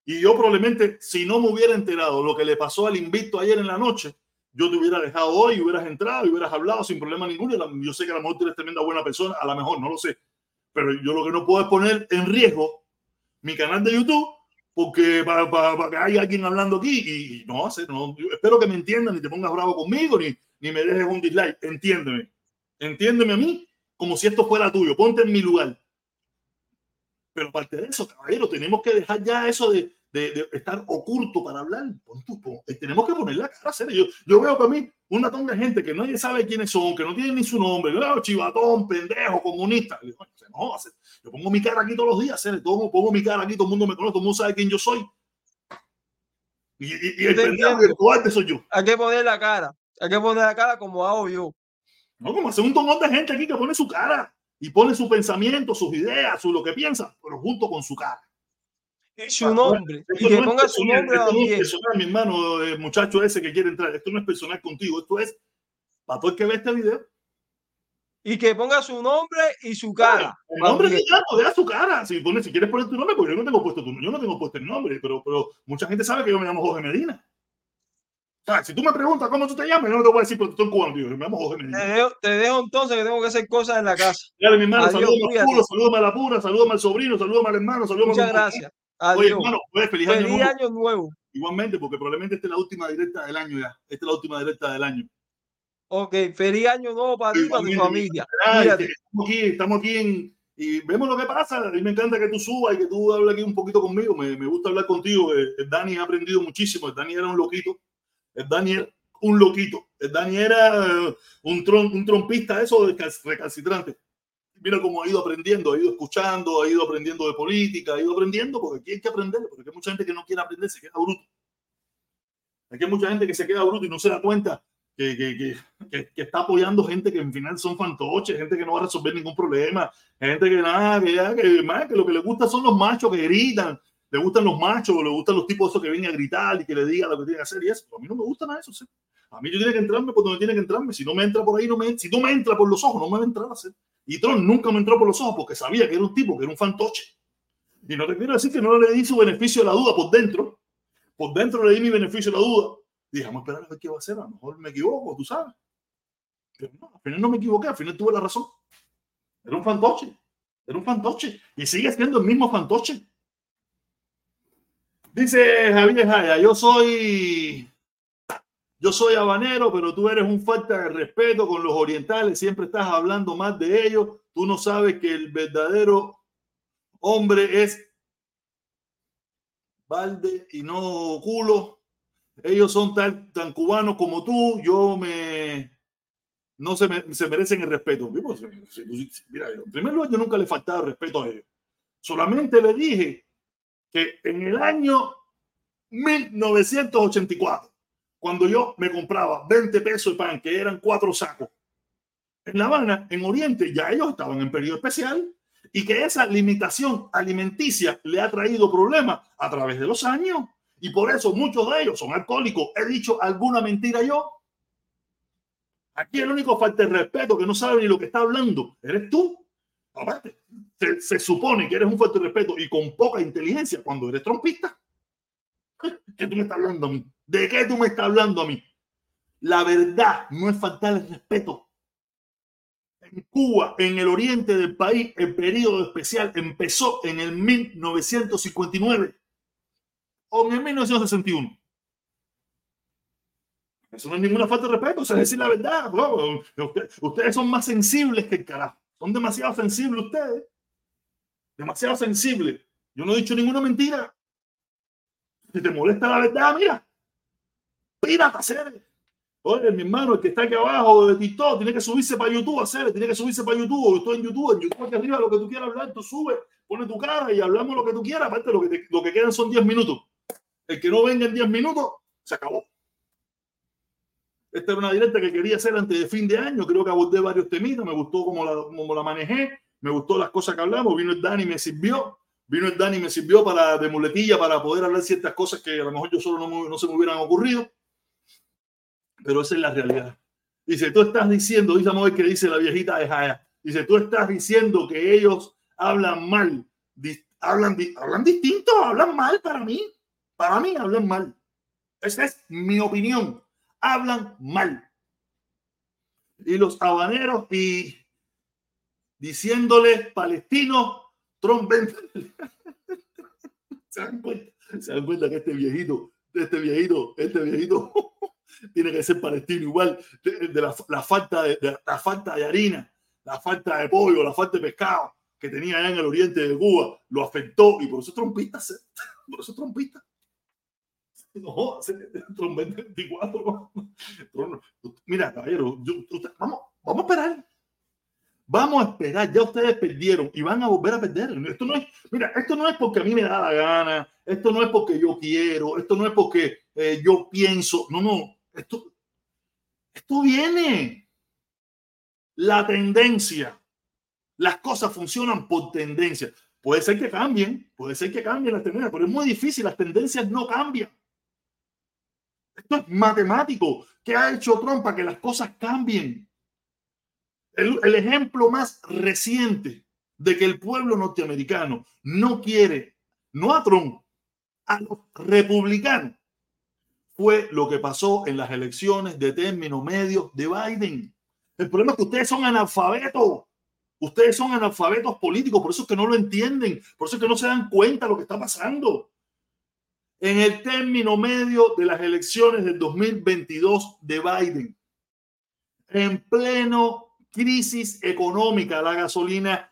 y yo probablemente, si no me hubiera enterado lo que le pasó al invicto ayer en la noche, yo te hubiera dejado hoy, hubieras entrado y hubieras hablado sin problema ninguno. Yo sé que a lo mejor tú eres tremenda buena persona, a lo mejor, no lo sé. Pero yo lo que no puedo es poner en riesgo mi canal de YouTube porque para, para, que haya alguien hablando aquí y, no hace, no, espero que me entiendan, ni te pongas bravo conmigo, ni, ni me dejes un dislike. Entiéndeme, entiéndeme a mí como si esto fuera tuyo. Ponte en mi lugar. Pero aparte de eso, caballero, tenemos que dejar ya eso de, de, estar oculto para hablar. Eh, tenemos que poner la cara Yo, yo veo para mí una tonda de gente que nadie sabe quiénes son, que no tienen ni su nombre. Yo, chivatón, pendejo, comunista. Yo, no, yo pongo mi cara aquí todos los días, todo, pongo mi cara aquí, todo el mundo me conoce, todo el mundo sabe quién yo soy. Y, y, el pendejo el soy yo. Hay que poner la cara. Hay que poner la cara como hago yo. No, como hace un montón de gente aquí que pone su cara y pone su pensamiento, sus ideas, su lo que piensa, pero junto con su cara. Su nombre. y que ponga su nombre esto no es personal, mi hermano, el muchacho ese que quiere entrar. Esto no es personal contigo. Esto es para todo el que ve este video. Y que ponga su nombre y su cara. El nombre que llamo, deja su cara. Si, pone, si quieres poner tu nombre, porque yo no tengo puesto tu Yo no tengo puesto el nombre, pero, pero mucha gente sabe que yo me llamo Jorge Medina si tú me preguntas cómo tú te llamas, yo no te voy a decir porque eres cubano, tío. Me Jorge Te dejo, te dejo, entonces que tengo que hacer cosas en la casa. Dale, mi hermano, salúdame al puro, salúdame a la pura, salúdame al sobrino, salúdame al hermano, salúdame Muchas gracias. Adiós. Oye, hermano, pues, feliz, feliz año, año, nuevo. Igualmente, porque probablemente esta es la última directa del año ya. Esta es la última directa del año. Ok, feliz año nuevo para ti y para tu familia. estamos aquí, estamos aquí en, y vemos lo que pasa. A mí me encanta que tú subas y que tú hables aquí un poquito conmigo. Me, me gusta hablar contigo. El, el Dani ha aprendido muchísimo. El Dani era un loquito. El Dani era un loquito. Dani era eh, un, tron, un trompista, eso recalcitrante. Mira cómo ha ido aprendiendo, ha ido escuchando, ha ido aprendiendo de política, ha ido aprendiendo, porque aquí hay que aprender, porque hay mucha gente que no quiere aprender, se queda bruto. Aquí hay mucha gente que se queda bruto y no se da cuenta que, que, que, que, está apoyando gente que en final son fantoches, gente que no va a resolver ningún problema, gente que nada, que, ya, que, más, que lo que le gusta son los machos que gritan, le gustan los machos, le gustan los tipos esos que vienen a gritar y que le digan lo que tiene que hacer y eso. A mí no me gusta nada eso. ¿sí? A mí yo tiene que entrarme por donde tiene que entrarme. Si no me entra por ahí, no me Si tú me entras por los ojos, no me va a entrar a hacer. Y Trump nunca me entró por los ojos porque sabía que era un tipo, que era un fantoche. Y no te quiero decir que no le di su beneficio de la duda por dentro. Por dentro le di mi beneficio de la duda. Dije, vamos a esperar a ver qué va a hacer. A lo mejor me equivoco, tú sabes. Pero no, al final no me equivoqué, al final tuve la razón. Era un fantoche. Era un fantoche. Y sigue siendo el mismo fantoche. Dice Javier Jaya, yo soy yo soy habanero, pero tú eres un falta de respeto con los orientales, siempre estás hablando más de ellos. Tú no sabes que el verdadero hombre es balde y no culo. Ellos son tan, tan cubanos como tú. Yo me. No se, me, se merecen el respeto. Mira, en primer lugar, yo nunca le faltaba respeto a ellos. Solamente le dije que en el año 1984 cuando yo me compraba 20 pesos de pan, que eran cuatro sacos, en La Habana, en Oriente, ya ellos estaban en periodo especial y que esa limitación alimenticia le ha traído problemas a través de los años y por eso muchos de ellos son alcohólicos. ¿He dicho alguna mentira yo? Aquí el único falta de respeto que no sabe ni lo que está hablando eres tú. Aparte, se, supone que eres un de respeto y con poca inteligencia cuando eres trompista. ¿Qué tú me estás hablando a mí? ¿De qué tú me estás hablando a mí? La verdad no es faltar el respeto. En Cuba, en el oriente del país, el periodo especial empezó en el 1959 o en el 1961. Eso no es ninguna falta de respeto, es decir la verdad. Ustedes son más sensibles que el carajo. Son demasiado sensibles ustedes. demasiado sensible. Yo no he dicho ninguna mentira. Si te molesta la verdad, mira, pírate hacer. Oye, mi hermano, el que está aquí abajo de TikTok tiene que subirse para YouTube, hacer, tiene que subirse para YouTube. Yo estoy en YouTube, en YouTube aquí arriba, lo que tú quieras hablar, tú subes, pone tu cara y hablamos lo que tú quieras. Aparte, lo que, lo que quedan son 10 minutos. El que no venga en 10 minutos, se acabó. Esta era una directa que quería hacer antes de fin de año. Creo que abordé varios temitas. Me gustó cómo la, cómo la manejé. Me gustó las cosas que hablamos. Vino el Dani y me sirvió. Vino el Dani y me sirvió para, de muletilla para poder hablar ciertas cosas que a lo mejor yo solo no, no se me hubieran ocurrido. Pero esa es la realidad. Dice, tú estás diciendo, dice ver que dice la viejita de Jaya. Dice, tú estás diciendo que ellos hablan mal. hablan, hablan distinto, hablan mal para mí. Para mí hablan mal. Esa es mi opinión hablan mal. Y los habaneros y diciéndoles palestinos, Trump ¿Se dan, cuenta? Se dan cuenta que este viejito, este viejito, este viejito tiene que ser palestino igual de, la, falta de, la falta de harina, la falta de pollo, la falta de pescado que tenía en el oriente de Cuba, lo afectó y por eso trompistas, por eso trompistas. No, Tron 2024. Mira, caballero, vamos, vamos a esperar. Vamos a esperar, ya ustedes perdieron y van a volver a perder. Esto no es, mira, esto no es porque a mí me da la gana, esto no es porque yo quiero, esto no es porque eh, yo pienso, no, no, esto, esto viene. La tendencia, las cosas funcionan por tendencia. Puede ser que cambien, puede ser que cambien las tendencias, pero es muy difícil, las tendencias no cambian. Esto es matemático. ¿Qué ha hecho Trump para que las cosas cambien? El, ejemplo más reciente de que el pueblo norteamericano no quiere, no a Trump, a los republicanos, fue lo que pasó en las elecciones de término medio de Biden. El problema es que ustedes son analfabetos. Ustedes son analfabetos políticos, por eso es que no lo entienden, por eso es que no se dan cuenta de lo que está pasando en el término medio de las elecciones del 2022 de Biden, en pleno crisis económica, la gasolina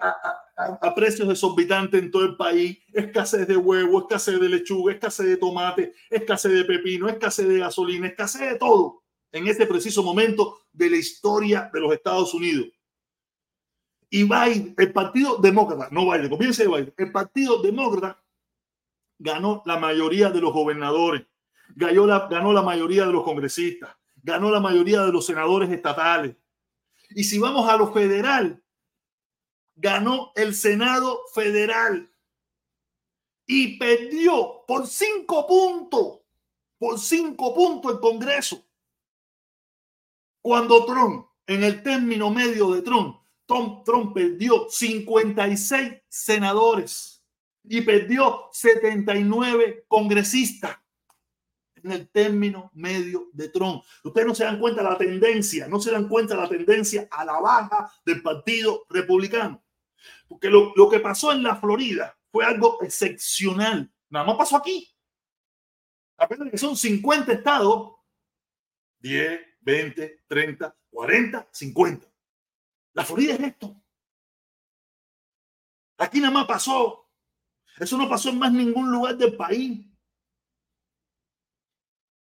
a, precios exorbitantes en todo el país, escasez de huevo, escasez de lechuga, escasez de tomate, escasez de pepino, escasez de gasolina, escasez de todo en este preciso momento de la historia de los Estados Unidos. Y Biden, el Partido Demócrata, no Biden, comienza Biden, el Partido Demócrata ganó la mayoría de los gobernadores, ganó la, ganó la mayoría de los congresistas, ganó la mayoría de los senadores estatales. Y si vamos a lo federal, ganó el Senado federal y perdió por cinco puntos, por cinco puntos el Congreso. Cuando Trump, en el término medio de Trump, Trump, Trump perdió 56 senadores y perdió 79 congresistas en el término medio de Trump. Ustedes no se dan cuenta de la tendencia, no se dan cuenta de la tendencia a la baja del Partido Republicano. Porque lo, lo que pasó en la Florida fue algo excepcional. Nada más pasó aquí. Apenas que son 50 estados, 10, 20, 30, 40, 50. La Florida es esto. Aquí nada más pasó eso no pasó en más ningún lugar del país.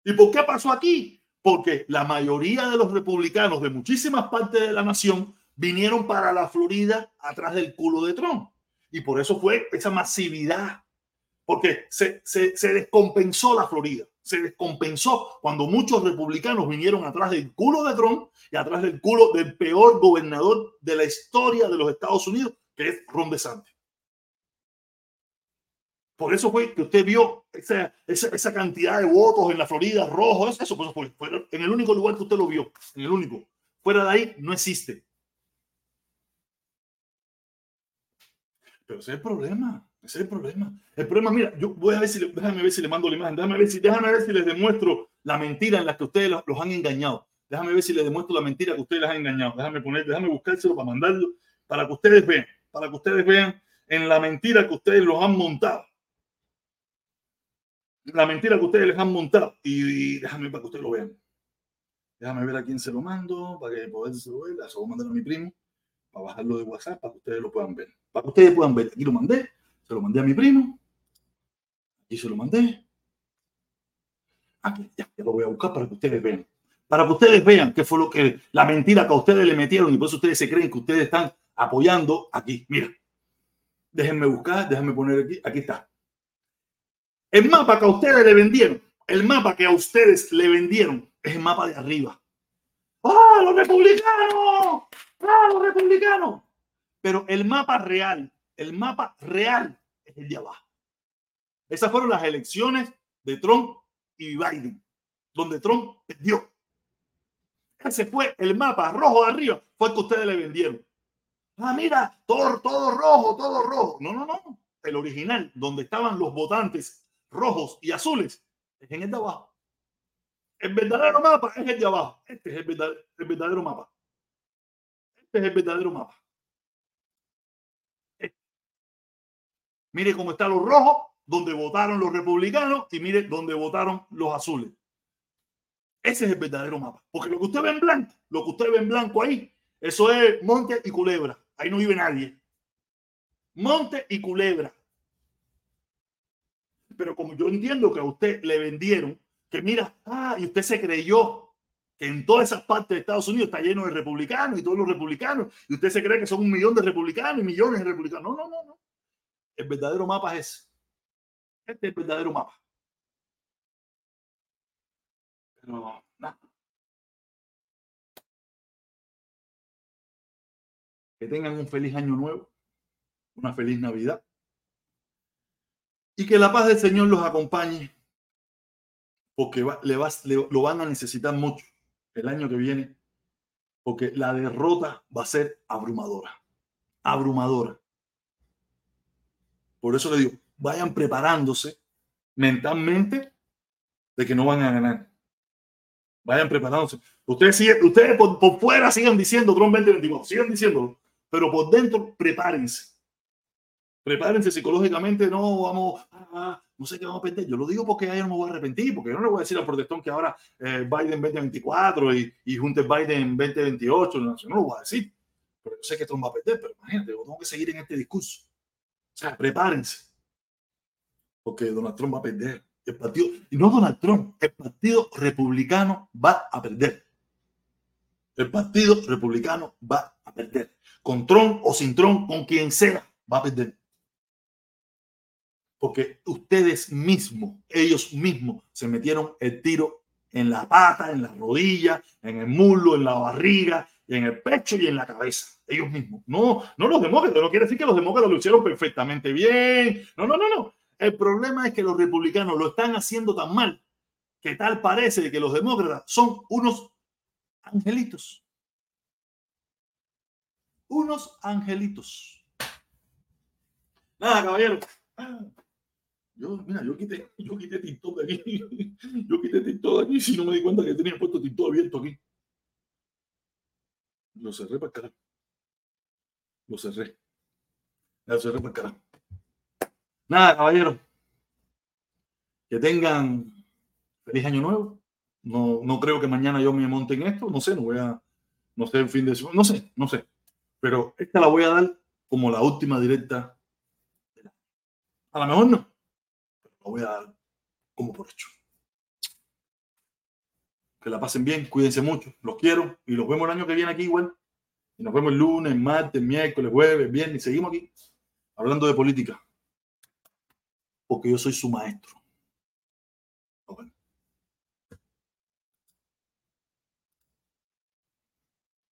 ¿Y por qué pasó aquí? Porque la mayoría de los republicanos de muchísimas partes de la nación vinieron para la Florida atrás del culo de Trump. Y por eso fue esa masividad. Porque se, se, descompensó la Florida. Se descompensó cuando muchos republicanos vinieron atrás del culo de Trump y atrás del culo del peor gobernador de la historia de los Estados Unidos, que es Ron DeSantis. Por eso fue que usted vio esa, esa, cantidad de votos en la Florida, rojos, eso, pues, fue, en el único lugar que usted lo vio, en el único. Fuera de ahí no existe. Pero ese es el problema, ese es el problema. El problema, mira, yo voy a ver si, déjame ver si le mando la imagen, déjame ver si, déjame ver si les demuestro la mentira en la que ustedes los, los han engañado. Déjame ver si les demuestro la mentira que ustedes les han engañado. Déjame poner, déjame buscárselo para mandarlo, para que ustedes vean, para que ustedes vean en la mentira que ustedes los han montado la mentira que ustedes les han montado. Y, déjame para que ustedes lo vean. Déjame ver a quién se lo mando, para que poder se lo ver. Se lo mandar a mi primo, para bajarlo de WhatsApp, para que ustedes lo puedan ver. para que ustedes puedan ver. Aquí lo mandé, se lo mandé a mi primo, aquí se lo mandé. Aquí, ya, ya lo voy a buscar para que ustedes vean. Para que ustedes vean qué fue lo que, la mentira que a ustedes le metieron y por eso ustedes se creen que ustedes están apoyando aquí. Mira, déjenme buscar, déjenme poner aquí, aquí está. El mapa que a ustedes le vendieron, el mapa que a ustedes le vendieron es el mapa de arriba. ¡Ah, los republicanos! ¡Ah, los republicanos! Pero el mapa real, el mapa real es el de abajo. Esas fueron las elecciones de Trump y Biden, donde Trump perdió. Ese fue el mapa rojo de arriba, fue el que ustedes le vendieron. Ah, mira, todo, todo rojo, todo rojo. No, no, no. El original, donde estaban los votantes rojos y azules, es en el de abajo. El verdadero mapa es el de abajo. Este es el verdadero, verdadero mapa. Este es el verdadero mapa. Este. Mire cómo están los rojos, donde votaron los republicanos, y mire donde votaron los azules. Ese es el verdadero mapa. Porque lo que usted ve en blanco, lo que usted ve en blanco ahí, eso es monte y culebra. Ahí no vive nadie. Monte y culebra. Pero como yo entiendo que a usted le vendieron, que mira, ah, y usted se creyó que en todas esas partes de Estados Unidos está lleno de republicanos y todos los republicanos, y usted se cree que son un millón de republicanos y millones de republicanos. No, no, no, no. El verdadero mapa es ese. Este es el verdadero mapa. Pero nada. Que tengan un feliz año nuevo, una feliz Navidad. Y que la paz del Señor los acompañe, porque va, le lo van a necesitar mucho el año que viene, porque la derrota va a ser abrumadora, abrumadora. Por eso le digo, vayan preparándose mentalmente de que no van a ganar. Vayan preparándose. Ustedes, siguen, ustedes por, fuera sigan diciendo Trump 2022, sigan diciéndolo, pero por dentro prepárense. Prepárense psicológicamente, no vamos, ah, no sé qué vamos a perder. Yo lo digo porque ya no me voy a arrepentir, porque yo no le voy a decir al protestón que ahora eh, Biden 2024 y, y Hunter Biden 2028, no, no lo voy a decir. Pero yo sé que Trump va a perder, pero imagínate, tengo que seguir en este discurso. O sea, prepárense, porque Donald Trump va a perder. El partido, y no Donald Trump, el partido republicano va a perder. El partido republicano va a perder. Con Trump o sin Trump, con quien sea, va a perder. Porque ustedes mismos, ellos mismos, se metieron el tiro en la pata, en la rodilla, en el muslo, en la barriga, en el pecho y en la cabeza. Ellos mismos. No, no los demócratas. No quiere decir que los demócratas lo hicieron perfectamente bien. No, no, no, no. El problema es que los republicanos lo están haciendo tan mal que tal parece que los demócratas son unos angelitos. Unos angelitos. Nada, caballero. Yo, mira, yo quité, yo quité TikTok de aquí. Yo quité TikTok de aquí si no me di cuenta que tenía puesto TikTok abierto aquí. Lo cerré para carajo. Lo cerré. Lo cerré para carajo. Nada, caballero. Que tengan feliz año nuevo. No, no creo que mañana yo me monte en esto. No sé, no voy a. No sé, el fin de semana. No sé, no sé. Pero esta la voy a dar como la última directa. A lo mejor no. Voy a dar como por hecho. Que la pasen bien, cuídense mucho. Los quiero y los vemos el año que viene aquí igual. Y nos vemos el lunes, martes, miércoles, jueves, viernes. Y seguimos aquí hablando de política porque yo soy su maestro.